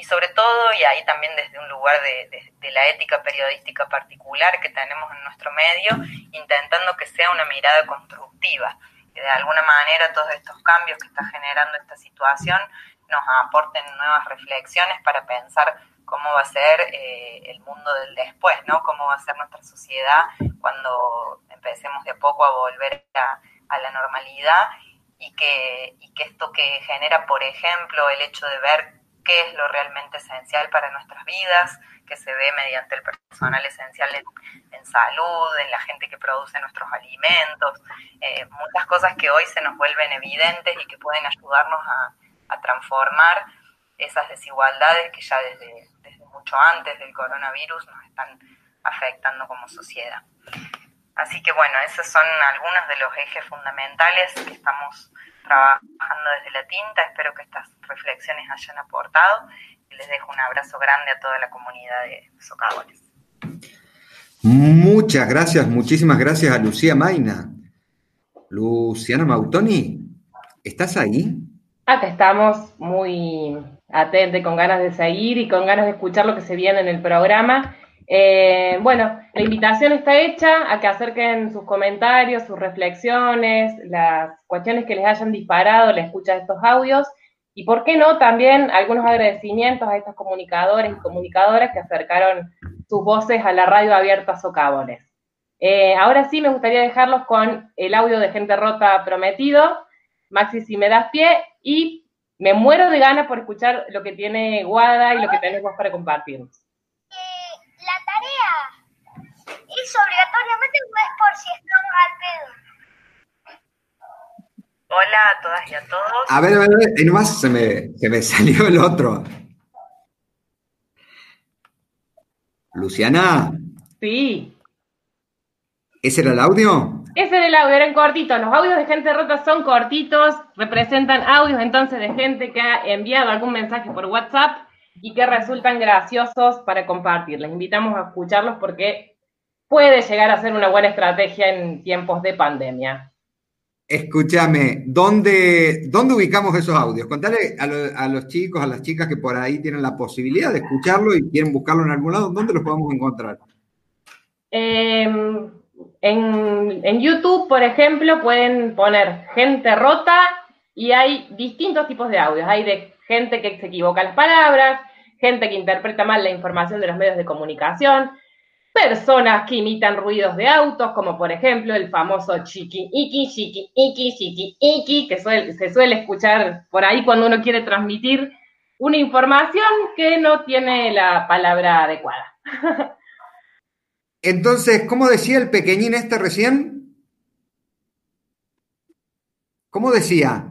y sobre todo, y ahí también desde un lugar de, la ética periodística particular que tenemos en nuestro medio, intentando que sea una mirada constructiva, que de alguna manera todos estos cambios que está generando esta situación nos aporten nuevas reflexiones para pensar cómo va a ser eh, el mundo del después, ¿no? Cómo va a ser nuestra sociedad cuando empecemos de poco a volver a, la normalidad y que, y que esto que genera, por ejemplo, el hecho de ver es lo realmente esencial para nuestras vidas, que se ve mediante el personal esencial en, salud, en la gente que produce nuestros alimentos, eh, muchas cosas que hoy se nos vuelven evidentes y que pueden ayudarnos a, transformar esas desigualdades que ya desde, desde mucho antes del coronavirus nos están afectando como sociedad. Así que bueno, esos son algunos de los ejes fundamentales que estamos trabajando desde la tinta. Espero que estas reflexiones hayan aportado y les dejo un abrazo grande a toda la comunidad de socavones. Muchas gracias, muchísimas gracias a Lucía Maina. Luciana Mautoni, ¿estás ahí? Acá estamos muy atentos, con ganas de seguir y con ganas de escuchar lo que se viene en el programa. Eh, bueno, la invitación está hecha a que acerquen sus comentarios, sus reflexiones, las cuestiones que les hayan disparado la escucha de estos audios y, ¿por qué no?, también algunos agradecimientos a estos comunicadores y comunicadoras que acercaron sus voces a la radio abierta Socavones. Eh, ahora sí me gustaría dejarlos con el audio de Gente Rota prometido. Maxi, si me das pie, y me muero de ganas por escuchar lo que tiene Guada y lo que tenemos para compartirnos la tarea es obligatoriamente o es por si estamos al pedo. Hola a todas y a todos. A ver, a ver, a ver, ahí nomás se me, se me salió el otro. Luciana. Sí. ¿Ese era el audio? Ese era el audio, eran cortitos. Los audios de gente rota son cortitos, representan audios entonces de gente que ha enviado algún mensaje por WhatsApp y que resultan graciosos para compartir. Les invitamos a escucharlos porque puede llegar a ser una buena estrategia en tiempos de pandemia. Escúchame, ¿dónde, ¿dónde ubicamos esos audios? Contale a, los chicos, a las chicas que por ahí tienen la posibilidad de escucharlo y quieren buscarlo en algún lado, ¿dónde los podemos encontrar? Em, en, en YouTube, por ejemplo, pueden poner gente rota y hay distintos tipos de audios. Hay de gente que se equivoca las palabras, gente que interpreta mal la información de los medios de comunicación, personas que imitan ruidos de autos, como por ejemplo el famoso chiqui iki, chiqui iki, chiqui iki, que se suele escuchar por ahí cuando uno quiere transmitir una información que no tiene la palabra adecuada. Entonces, ¿cómo decía el pequeñín este recién? ¿Cómo decía?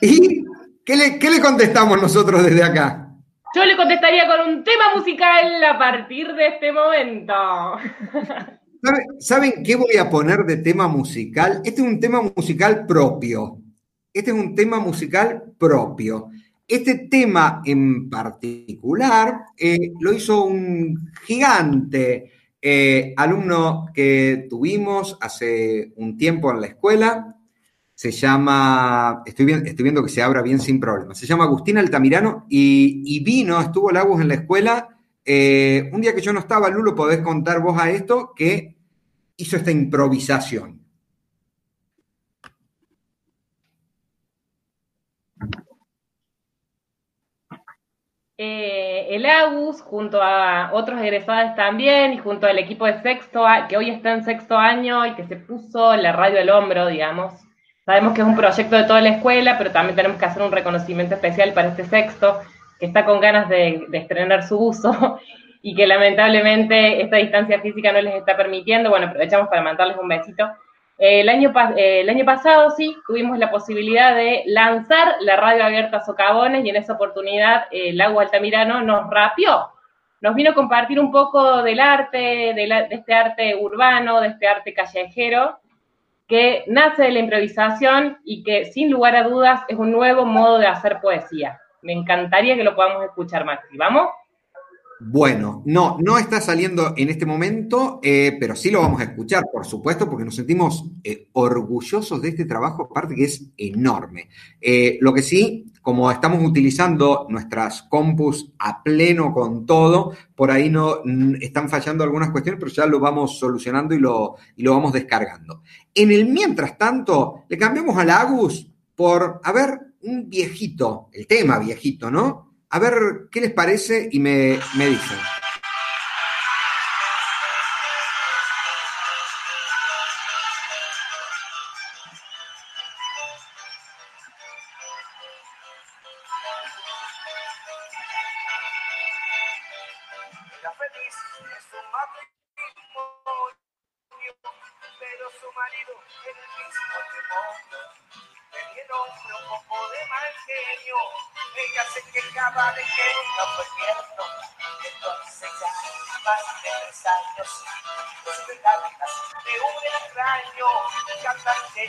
¿Y qué le, qué le contestamos nosotros desde acá? Yo le contestaría con un tema musical a partir de este momento. ¿Saben qué voy a poner de tema musical? Este es un tema musical propio. Este es un tema musical propio. Este tema en particular eh, lo hizo un gigante eh, alumno que tuvimos hace un tiempo en la escuela, se llama, estoy, viendo que se abra bien sin problema, se llama Agustín Altamirano y, vino, estuvo Lagos en la escuela. Eh, un día que yo no estaba, Lulo, podés contar vos a esto, que hizo esta improvisación. Eh, el Agus, junto a otros egresados también, y junto al equipo de sexto, que hoy está en sexto año y que se puso la radio al hombro, digamos. Sabemos que es un proyecto de toda la escuela, pero también tenemos que hacer un reconocimiento especial para este sexto, que está con ganas de, de estrenar su uso y que lamentablemente esta distancia física no les está permitiendo. Bueno, aprovechamos para mandarles un besito el, año, el año pasado sí tuvimos la posibilidad de lanzar la radio abierta Socavones y en esa oportunidad el Agua Altamirano nos rapió, nos vino a compartir un poco del arte, de, este arte urbano, de este arte callejero, que nace de la improvisación y que sin lugar a dudas es un nuevo modo de hacer poesía. Me encantaría que lo podamos escuchar, Maxi. ¿Vamos? Bueno, no, no está saliendo en este momento, eh, pero sí lo vamos a escuchar, por supuesto, porque nos sentimos eh, orgullosos de este trabajo, aparte que es enorme. Eh, lo que sí, como estamos utilizando nuestras compus a pleno con todo, por ahí no están fallando algunas cuestiones, pero ya lo vamos solucionando y lo, y lo vamos descargando. En el mientras tanto, le cambiamos a la Agus por, a ver, un viejito, el tema viejito, ¿no? A ver qué les parece y me, me dicen.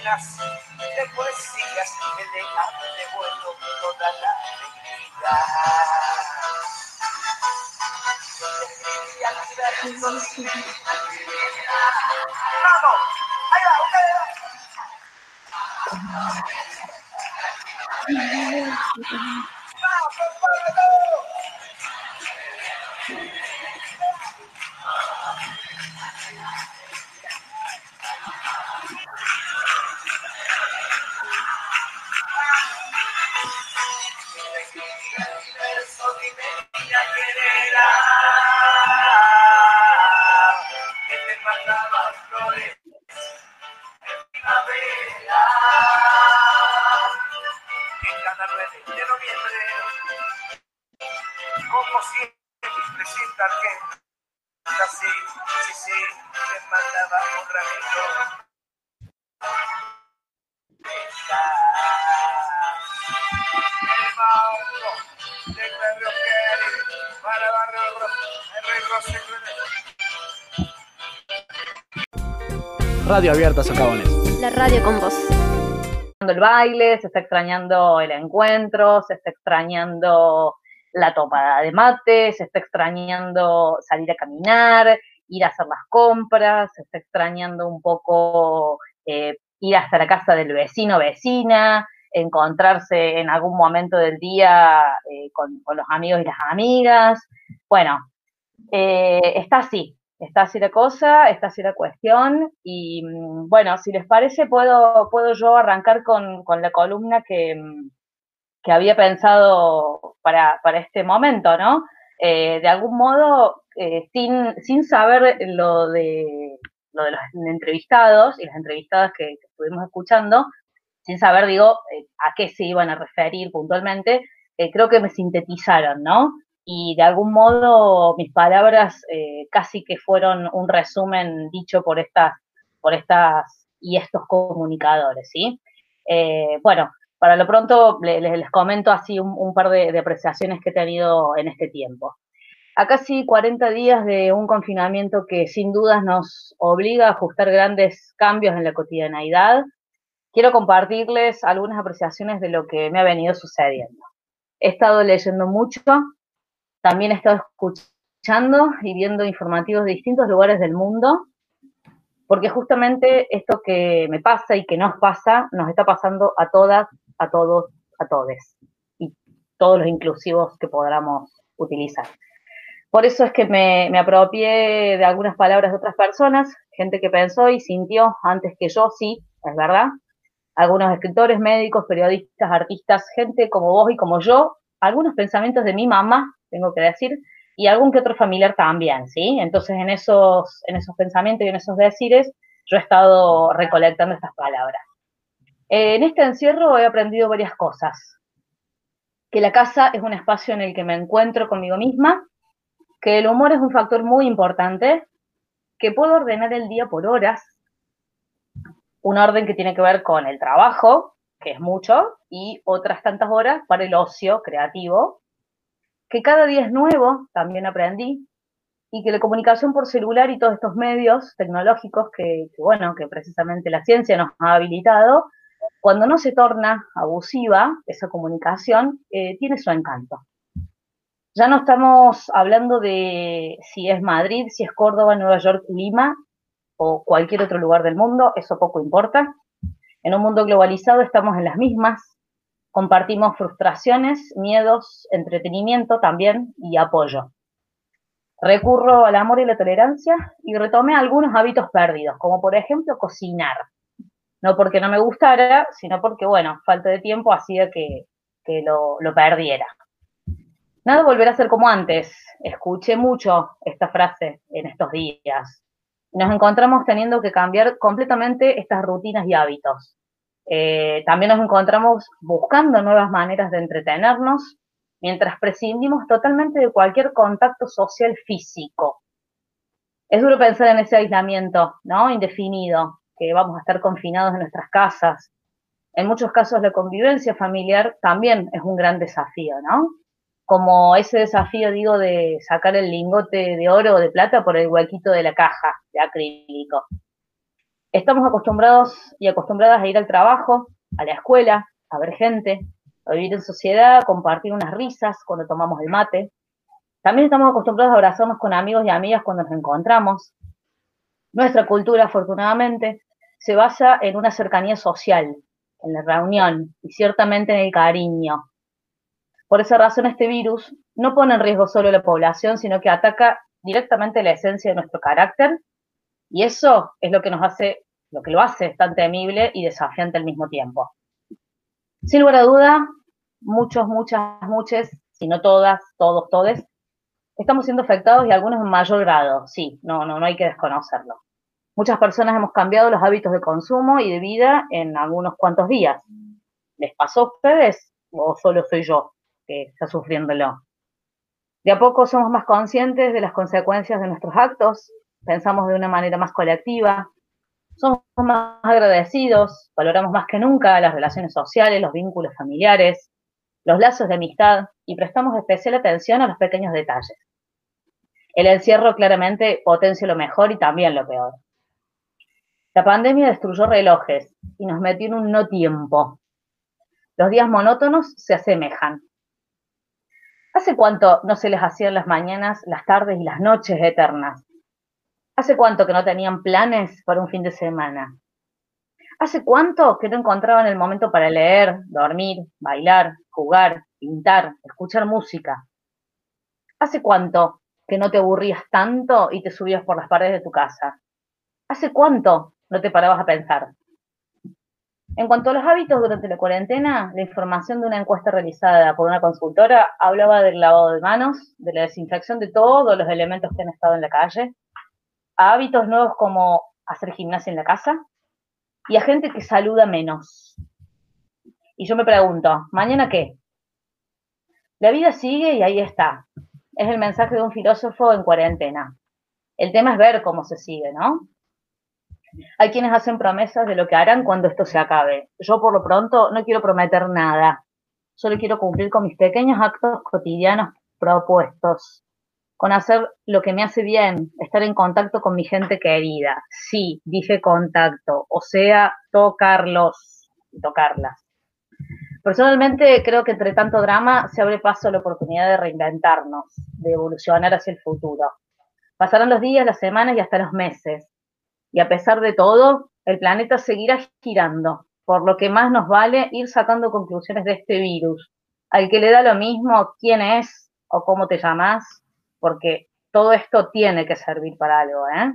Llenas de poesías que le han devuelto toda la alegría. Se está extrañando el encuentro, se está extrañando la topada de mate, se está extrañando salir a caminar, ir a hacer las compras, se está extrañando un poco eh, ir hasta la casa del vecino vecina, encontrarse en algún momento del día eh, con, con los amigos y las amigas. Bueno, eh, está así, está así la cosa, está así la cuestión. Y mm, bueno, si les parece, puedo, puedo yo arrancar con, con la columna que, mm, que había pensado para, para este momento, ¿no? Eh, de algún modo, eh, sin, sin saber lo de, lo de los entrevistados y las entrevistadas que, estuvimos escuchando, sin saber, digo, eh, a qué se iban a referir puntualmente, creo que me sintetizaron, ¿no? Y de algún modo mis palabras eh, casi que fueron un resumen dicho por estas, por estas y estos comunicadores, ¿sí? Eh, bueno, para lo pronto le- le- les, comento así un, un par de, de apreciaciones que he tenido en este tiempo. A casi 40 días de un confinamiento que sin dudas nos obliga a ajustar grandes cambios en la cotidianeidad, quiero compartirles algunas apreciaciones de lo que me ha venido sucediendo. He estado leyendo mucho, también he estado escuchando y viendo informativos de distintos lugares del mundo, porque justamente esto que me pasa y que nos pasa, nos está pasando a todas, a todos, a todes, y todos los inclusivos que podamos utilizar. Por eso es que me, me apropié de algunas palabras de otras personas, gente que pensó y sintió antes que yo, sí, es verdad, algunos escritores, médicos, periodistas, artistas, gente como vos y como yo, algunos pensamientos de mi mamá, tengo que decir, y algún que otro familiar también, ¿sí? Entonces en esos, en esos pensamientos y en esos decires, yo he estado recolectando estas palabras. Eh, en este encierro he aprendido varias cosas. Que la casa es un espacio en el que me encuentro conmigo misma, que el humor es un factor muy importante, que puedo ordenar el día por horas, un orden que tiene que ver con el trabajo, que es mucho, y otras tantas horas para el ocio creativo, que cada día es nuevo, también aprendí, y que la comunicación por celular y todos estos medios tecnológicos que, bueno, que precisamente la ciencia nos ha habilitado, cuando no se torna abusiva esa comunicación, eh, tiene su encanto. Ya no estamos hablando de si es Madrid, si es Córdoba, Nueva York, Lima o cualquier otro lugar del mundo, eso poco importa. En un mundo globalizado estamos en las mismas, compartimos frustraciones, miedos, entretenimiento también y apoyo. Recurro al amor y la tolerancia y retomé algunos hábitos perdidos, como por ejemplo cocinar. No porque no me gustara, sino porque, bueno, falta de tiempo hacía que, lo, lo perdiera. Nada volverá a ser como antes. Escuché mucho esta frase en estos días. Nos encontramos teniendo que cambiar completamente estas rutinas y hábitos. Eh, también nos encontramos buscando nuevas maneras de entretenernos mientras prescindimos totalmente de cualquier contacto social físico. Es duro pensar en ese aislamiento, ¿no? Indefinido, que vamos a estar confinados en nuestras casas. En muchos casos la convivencia familiar también es un gran desafío, ¿no? como ese desafío, digo, de sacar el lingote de oro o de plata por el huequito de la caja de acrílico. Estamos acostumbrados y acostumbradas a ir al trabajo, a la escuela, a ver gente, a vivir en sociedad, a compartir unas risas cuando tomamos el mate. También estamos acostumbrados a abrazarnos con amigos y amigas cuando nos encontramos. Nuestra cultura, afortunadamente, se basa en una cercanía social, en la reunión y ciertamente en el cariño, por esa razón, este virus no pone en riesgo solo la población, sino que ataca directamente la esencia de nuestro carácter, y eso es lo que nos hace, lo que lo hace tan temible y desafiante al mismo tiempo. Sin lugar a duda, muchos, muchas, muchas, si no todas, todos, todes, estamos siendo afectados y algunos en mayor grado, sí, no, no, no hay que desconocerlo. Muchas personas hemos cambiado los hábitos de consumo y de vida en algunos cuantos días. ¿Les pasó a ustedes o solo soy yo? que está sufriéndolo. De a poco somos más conscientes de las consecuencias de nuestros actos, pensamos de una manera más colectiva, somos más agradecidos, valoramos más que nunca las relaciones sociales, los vínculos familiares, los lazos de amistad y prestamos especial atención a los pequeños detalles. El encierro claramente potencia lo mejor y también lo peor. La pandemia destruyó relojes y nos metió en un no tiempo. Los días monótonos se asemejan. ¿Hace cuánto no se les hacían las mañanas, las tardes y las noches eternas? ¿Hace cuánto que no tenían planes para un fin de semana? ¿Hace cuánto que no encontraban el momento para leer, dormir, bailar, jugar, pintar, escuchar música? ¿Hace cuánto que no te aburrías tanto y te subías por las paredes de tu casa? ¿Hace cuánto no te parabas a pensar? En cuanto a los hábitos durante la cuarentena, la información de una encuesta realizada por una consultora hablaba del lavado de manos, de la desinfección de todos los elementos que han estado en la calle, a hábitos nuevos como hacer gimnasia en la casa y a gente que saluda menos. Y yo me pregunto, ¿mañana qué? La vida sigue y ahí está. Es el mensaje de un filósofo en cuarentena. El tema es ver cómo se sigue, ¿no? Hay quienes hacen promesas de lo que harán cuando esto se acabe. Yo por lo pronto no quiero prometer nada. Solo quiero cumplir con mis pequeños actos cotidianos propuestos. Con hacer lo que me hace bien, estar en contacto con mi gente querida. Sí, dije contacto, o sea, tocarlos y tocarlas. Personalmente creo que entre tanto drama se abre paso a la oportunidad de reinventarnos, de evolucionar hacia el futuro. Pasarán los días, las semanas y hasta los meses. Y a pesar de todo, el planeta seguirá girando, por lo que más nos vale ir sacando conclusiones de este virus. Al que le da lo mismo quién es o cómo te llamas, porque todo esto tiene que servir para algo, ¿eh?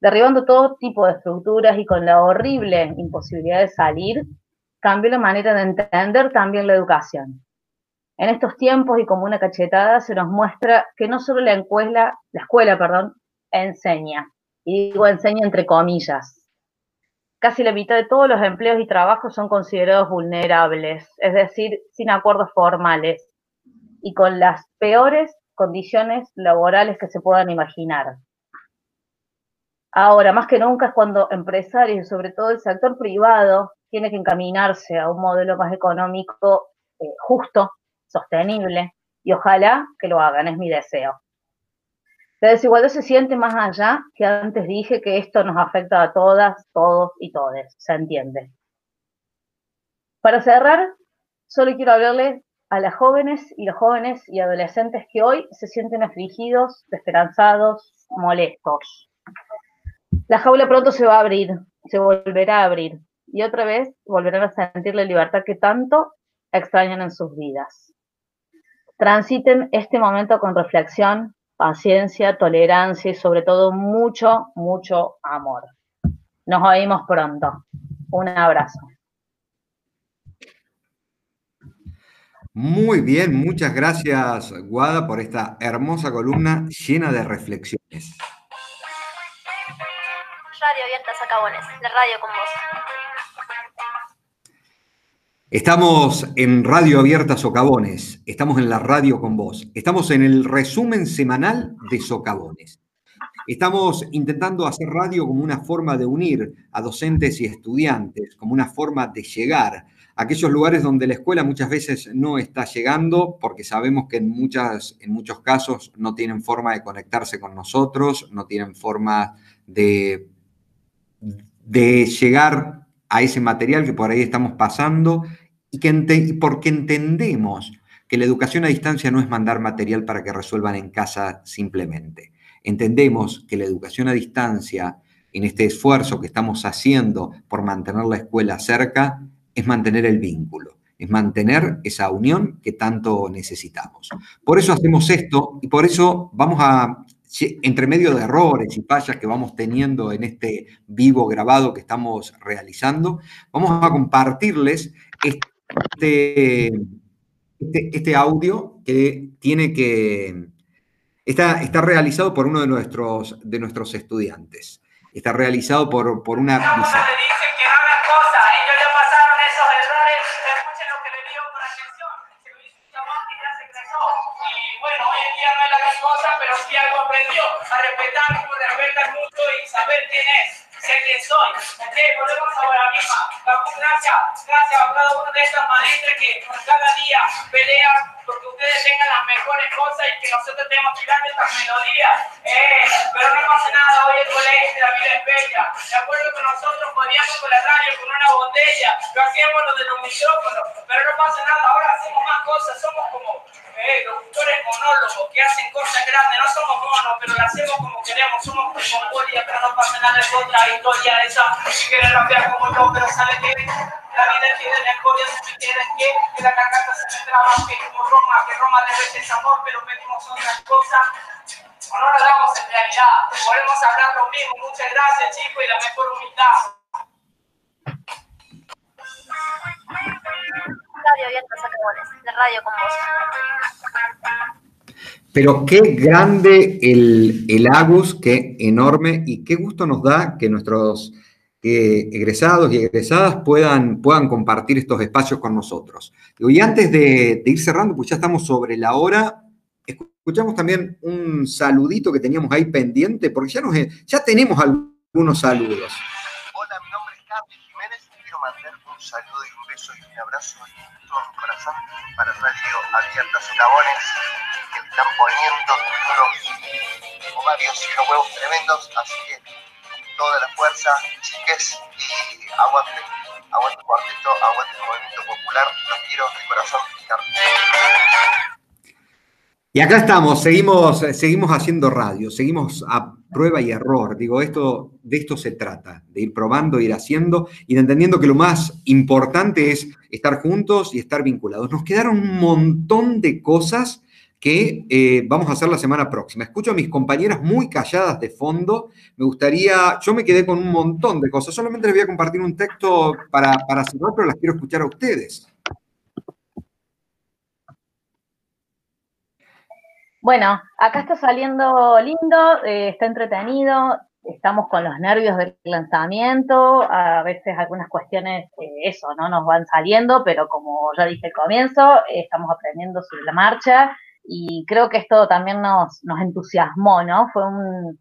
Derribando todo tipo de estructuras y con la horrible imposibilidad de salir, cambió la manera de entender también la educación. En estos tiempos y como una cachetada se nos muestra que no solo la escuela, la escuela, perdón, enseña, y digo enseño entre comillas. Casi la mitad de todos los empleos y trabajos son considerados vulnerables, es decir, sin acuerdos formales y con las peores condiciones laborales que se puedan imaginar. Ahora, más que nunca es cuando empresarios y sobre todo el sector privado tiene que encaminarse a un modelo más económico eh, justo, sostenible, y ojalá que lo hagan, es mi deseo. La desigualdad se siente más allá que antes dije que esto nos afecta a todas, todos y todes, se entiende. Para cerrar, solo quiero hablarles a las jóvenes y los jóvenes y adolescentes que hoy se sienten afligidos, desesperanzados, molestos. La jaula pronto se va a abrir, se volverá a abrir y otra vez volverán a sentir la libertad que tanto extrañan en sus vidas. Transiten este momento con reflexión, paciencia, tolerancia y sobre todo mucho, mucho amor. Nos oímos pronto. Un abrazo. Muy bien, muchas gracias Guada por esta hermosa columna llena de reflexiones. Radio Abierta Sacabones, la radio con vos. Estamos en Radio Abierta Socavones, estamos en la radio con vos, estamos en el resumen semanal de Socavones. Estamos intentando hacer radio como una forma de unir a docentes y estudiantes, como una forma de llegar a aquellos lugares donde la escuela muchas veces no está llegando, porque sabemos que en, muchas, en muchos casos no tienen forma de conectarse con nosotros, no tienen forma de, de llegar a ese material que por ahí estamos pasando y que porque entendemos que la educación a distancia no es mandar material para que resuelvan en casa simplemente. Entendemos que la educación a distancia, en este esfuerzo que estamos haciendo por mantener la escuela cerca, es mantener el vínculo, es mantener esa unión que tanto necesitamos. Por eso hacemos esto y por eso vamos a entre medio de errores y fallas que vamos teniendo en este vivo grabado que estamos realizando, vamos a compartirles este, este, este, audio que tiene que... Está, está realizado por uno de nuestros, de nuestros estudiantes. Está realizado por, por una visita. a respetar como respetan mucho y saber quién es, sé quién soy. Ok, volvemos ahora misma. Gracias, gracias a cada una de estas maestras que cada día pelean porque ustedes tengan las mejores cosas y que nosotros que dar estas melodías. Eh, pero no pasa nada, hoy el colegio la vida es bella. De acuerdo con nosotros podíamos con la radio, con una botella, lo hacíamos lo de los micrófonos, pero no pasa nada, ahora hacemos más cosas, somos como eh, locutores monólogos que hacen cosas grandes, no somos monos, pero lo hacemos como queremos, somos como Bolia, pero no pasa nada, es otra historia esa, si quieres rapear como yo, pero ¿sabes qué? La vida tiene la escoria, si me quieres que, que la garganta se me traba, que como Roma, que Roma le veces amor, pero pedimos otras cosas. O no lo damos en realidad, podemos hablar lo mismo, muchas gracias chicos y la mejor humildad. Radio Abierta Sacabones, la radio con vos. Pero qué grande el, el Agus, qué enorme y qué gusto nos da que nuestros egresados y egresadas puedan, puedan compartir estos espacios con nosotros. Y antes de, ir cerrando, pues ya estamos sobre la hora, escuchamos también un saludito que teníamos ahí pendiente, porque ya, nos, ya tenemos algunos saludos. Hola, mi nombre es Carlos Jiménez y quiero mandar un saludo y un beso y un abrazo en todo mi corazón para Radio Abierta Socabones, que están poniendo unos ovarios y unos huevos tremendos, así que toda la fuerza, chiques, y aguante, aguante cuarteto, aguante el movimiento popular, los quiero de corazón. Y acá estamos, seguimos, seguimos haciendo radio, seguimos a prueba y error. Digo, esto, de esto se trata, de ir probando, ir haciendo de entendiendo que lo más importante es estar juntos y estar vinculados. Nos quedaron un montón de cosas que eh, vamos a hacer la semana próxima. Escucho a mis compañeras muy calladas de fondo. Me gustaría, yo me quedé con un montón de cosas. Solamente les voy a compartir un texto para, para cerrar, pero las quiero escuchar a ustedes. Bueno, acá está saliendo lindo, eh, está entretenido, estamos con los nervios del lanzamiento, a veces algunas cuestiones, eh, eso, ¿no? Nos van saliendo, pero como ya dije al comienzo, estamos aprendiendo sobre la marcha y creo que esto también nos, nos entusiasmó, ¿no? Fue un,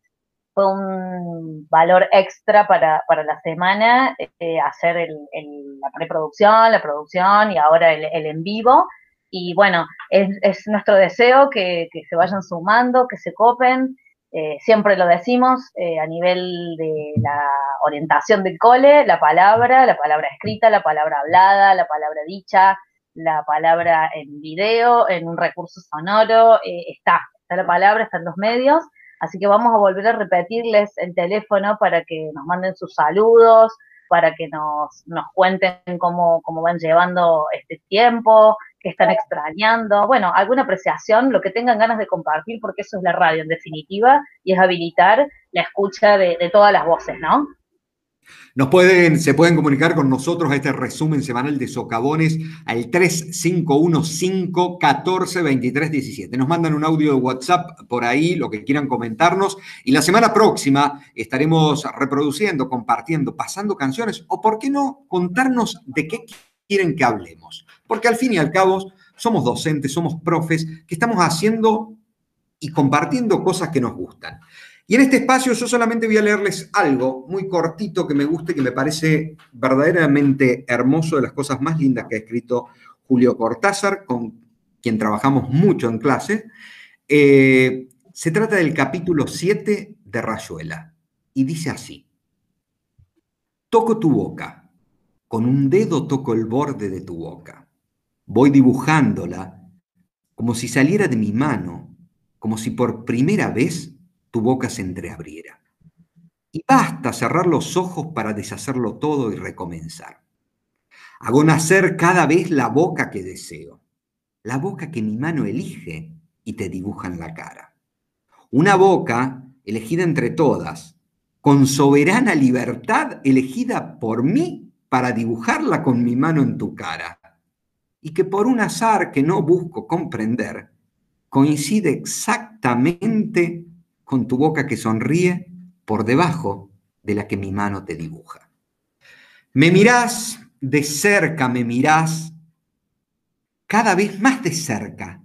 fue un valor extra para, para la semana eh, hacer el, la preproducción, la producción y ahora el, el en vivo. Y bueno, es, es nuestro deseo que, que, se vayan sumando, que se copen. Eh, siempre lo decimos eh, a nivel de la orientación del cole, la palabra, la palabra escrita, la palabra hablada, la palabra dicha, la palabra en video, en un recurso sonoro, eh, está, está la palabra, están los medios, así que vamos a volver a repetirles el teléfono para que nos manden sus saludos, para que nos, nos cuenten cómo, cómo van llevando este tiempo, qué están extrañando, bueno, alguna apreciación, lo que tengan ganas de compartir, porque eso es la radio en definitiva, y es habilitar la escucha de todas las voces, ¿no? Nos pueden, se pueden comunicar con nosotros a este resumen semanal de socavones al 3515-142317. Nos mandan un audio de WhatsApp por ahí, lo que quieran comentarnos. Y la semana próxima estaremos reproduciendo, compartiendo, pasando canciones o, ¿por qué no, contarnos de qué quieren que hablemos? Porque al fin y al cabo somos docentes, somos profes que estamos haciendo y compartiendo cosas que nos gustan. Y en este espacio yo solamente voy a leerles algo muy cortito que me guste, que me parece verdaderamente hermoso, de las cosas más lindas que ha escrito Julio Cortázar, con quien trabajamos mucho en clase. Eh, se trata del capítulo 7 de Rayuela. Y dice así, toco tu boca, con un dedo toco el borde de tu boca, voy dibujándola como si saliera de mi mano, como si por primera vez tu boca se entreabriera. Y basta cerrar los ojos para deshacerlo todo y recomenzar. Hago nacer cada vez la boca que deseo, la boca que mi mano elige y te dibuja en la cara. Una boca elegida entre todas, con soberana libertad elegida por mí para dibujarla con mi mano en tu cara, y que por un azar que no busco comprender, coincide exactamente con tu boca que sonríe por debajo de la que mi mano te dibuja. Me mirás, de cerca me mirás, cada vez más de cerca,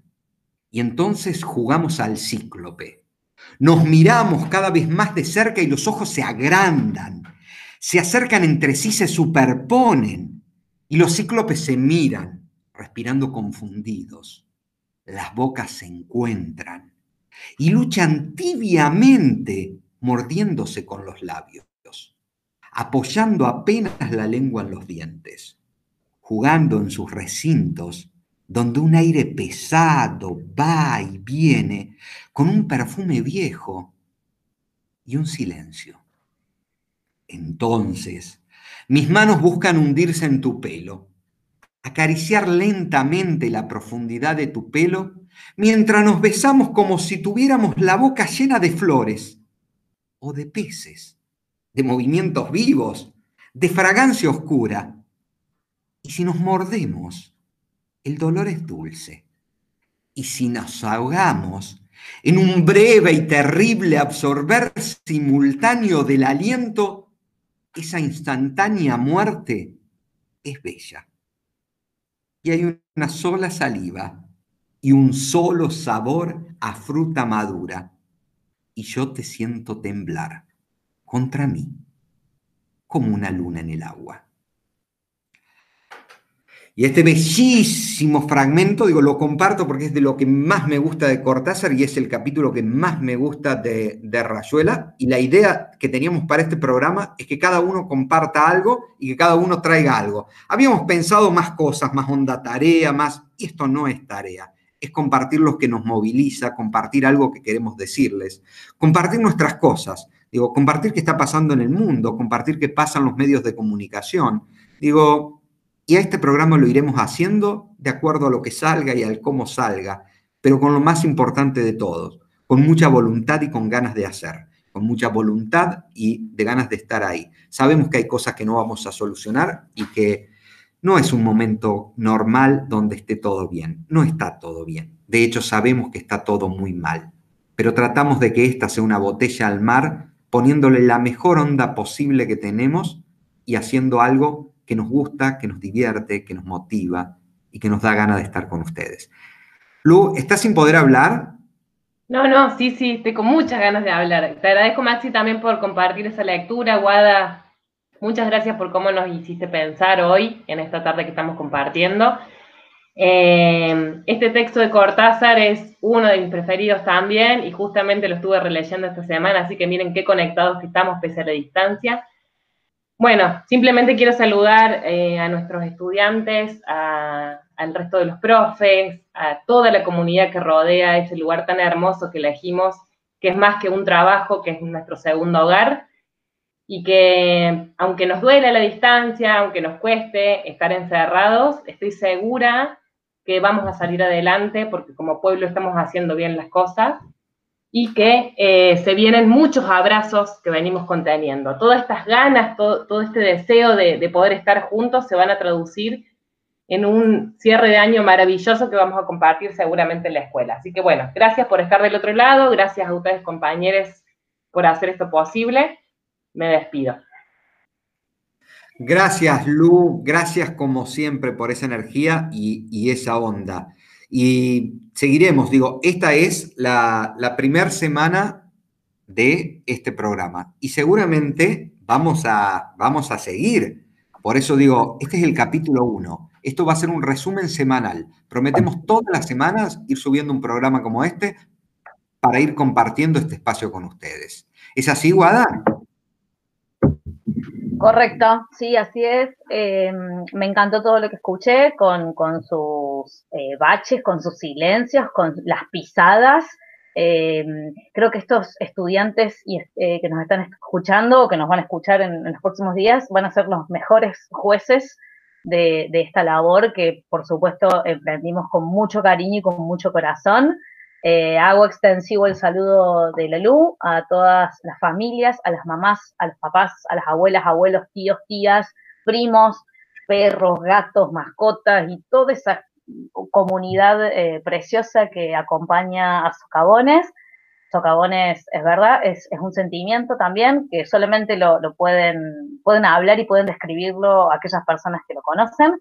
y entonces jugamos al cíclope. Nos miramos cada vez más de cerca y los ojos se agrandan, se acercan entre sí, se superponen, y los cíclopes se miran, respirando confundidos. Las bocas se encuentran y luchan tibiamente mordiéndose con los labios, apoyando apenas la lengua en los dientes, jugando en sus recintos donde un aire pesado va y viene con un perfume viejo y un silencio. Entonces, mis manos buscan hundirse en tu pelo, acariciar lentamente la profundidad de tu pelo mientras nos besamos como si tuviéramos la boca llena de flores o de peces, de movimientos vivos, de fragancia oscura. Y si nos mordemos, el dolor es dulce. Y si nos ahogamos en un breve y terrible absorber simultáneo del aliento, esa instantánea muerte es bella. Y hay una sola saliva y un solo sabor a fruta madura. Y yo te siento temblar contra mí, como una luna en el agua. Y este bellísimo fragmento, digo, lo comparto porque es de lo que más me gusta de Cortázar y es el capítulo que más me gusta de, de Rayuela. Y la idea que teníamos para este programa es que cada uno comparta algo y que cada uno traiga algo. Habíamos pensado más cosas, más onda tarea, más... Y esto no es tarea es compartir lo que nos moviliza, compartir algo que queremos decirles, compartir nuestras cosas, digo, compartir qué está pasando en el mundo, compartir qué pasa en los medios de comunicación. Digo, y a este programa lo iremos haciendo de acuerdo a lo que salga y al cómo salga, pero con lo más importante de todos, con mucha voluntad y con ganas de hacer, con mucha voluntad y de ganas de estar ahí. Sabemos que hay cosas que no vamos a solucionar y que no es un momento normal donde esté todo bien. No está todo bien. De hecho, sabemos que está todo muy mal. Pero tratamos de que esta sea una botella al mar, poniéndole la mejor onda posible que tenemos y haciendo algo que nos gusta, que nos divierte, que nos motiva y que nos da ganas de estar con ustedes. Lu, ¿estás sin poder hablar? No, no, sí, sí, estoy con muchas ganas de hablar. Te agradezco, Maxi, también por compartir esa lectura. Guada, Muchas gracias por cómo nos hiciste pensar hoy, en esta tarde que estamos compartiendo. Eh, este texto de Cortázar es uno de mis preferidos también y justamente lo estuve releyendo esta semana, así que miren qué conectados que estamos pese a la distancia. Bueno, simplemente quiero saludar eh, a nuestros estudiantes, al resto de los profes, a toda la comunidad que rodea ese lugar tan hermoso que elegimos, que es más que un trabajo, que es nuestro segundo hogar, y que aunque nos duele la distancia, aunque nos cueste estar encerrados, estoy segura que vamos a salir adelante porque como pueblo estamos haciendo bien las cosas y que eh, se vienen muchos abrazos que venimos conteniendo. Todas estas ganas, todo, este deseo de, de, poder estar juntos se van a traducir en un cierre de año maravilloso que vamos a compartir seguramente en la escuela. Así que bueno, gracias por estar del otro lado, gracias a ustedes compañeros por hacer esto posible me despido. Gracias, Lu. Gracias, como siempre, por esa energía y, esa onda. Y seguiremos, digo, esta es la, primera semana de este programa y seguramente vamos a, vamos a seguir. Por eso digo, este es el capítulo 1. Esto va a ser un resumen semanal. Prometemos todas las semanas ir subiendo un programa como este para ir compartiendo este espacio con ustedes. ¿Es así, Guada? Correcto, sí, así es. Eh, me encantó todo lo que escuché con, sus eh, baches, con sus silencios, con las pisadas. Eh, creo que estos estudiantes que nos están escuchando o que nos van a escuchar en, los próximos días van a ser los mejores jueces de, de esta labor que, por supuesto, emprendimos con mucho cariño y con mucho corazón. Eh, hago extensivo el saludo de Lelú a todas las familias, a las mamás, a los papás, a las abuelas, abuelos, tíos, tías, primos, perros, gatos, mascotas y toda esa comunidad eh, preciosa que acompaña a Socavones. Socavones, es verdad, es, un sentimiento también que solamente lo, lo, pueden, pueden hablar y pueden describirlo aquellas personas que lo conocen.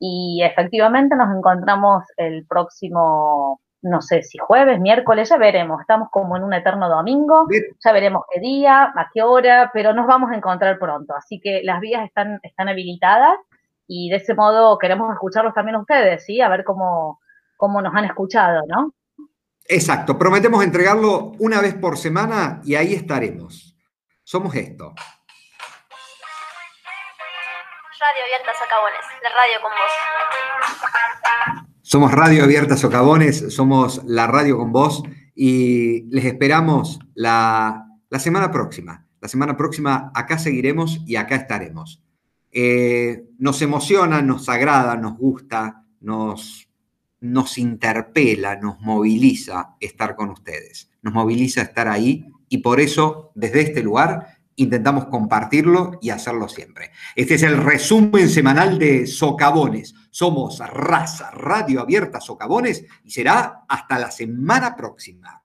Y efectivamente nos encontramos el próximo no sé si jueves, miércoles, ya veremos. Estamos como en un eterno domingo, ya veremos qué día, a qué hora, pero nos vamos a encontrar pronto. Así que las vías están, están habilitadas y de ese modo queremos escucharlos también a ustedes, ¿sí? A ver cómo, cómo nos han escuchado, ¿no? Exacto, prometemos entregarlo una vez por semana y ahí estaremos. Somos esto. Radio Abierta Sacabones, de radio con vos. Somos Radio Abierta Socavones, somos la radio con vos y les esperamos la, semana próxima. La semana próxima acá seguiremos y acá estaremos. Eh, nos emociona, nos agrada, nos gusta, nos, nos interpela, nos moviliza estar con ustedes. Nos moviliza estar ahí y por eso desde este lugar intentamos compartirlo y hacerlo siempre. Este es el resumen semanal de Socavones. Somos Raza Radio Abierta Socavones y será hasta la semana próxima.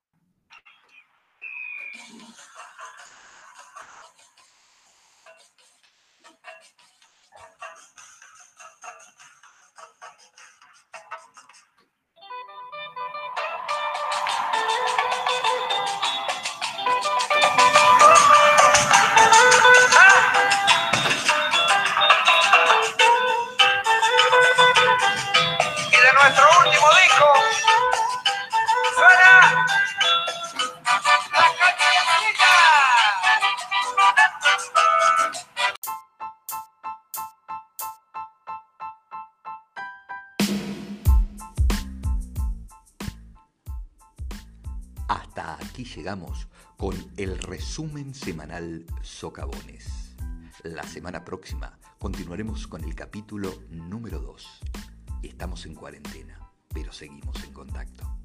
Resumen semanal Socavones. La semana próxima continuaremos con el capítulo número 2. Estamos en cuarentena, pero seguimos en contacto.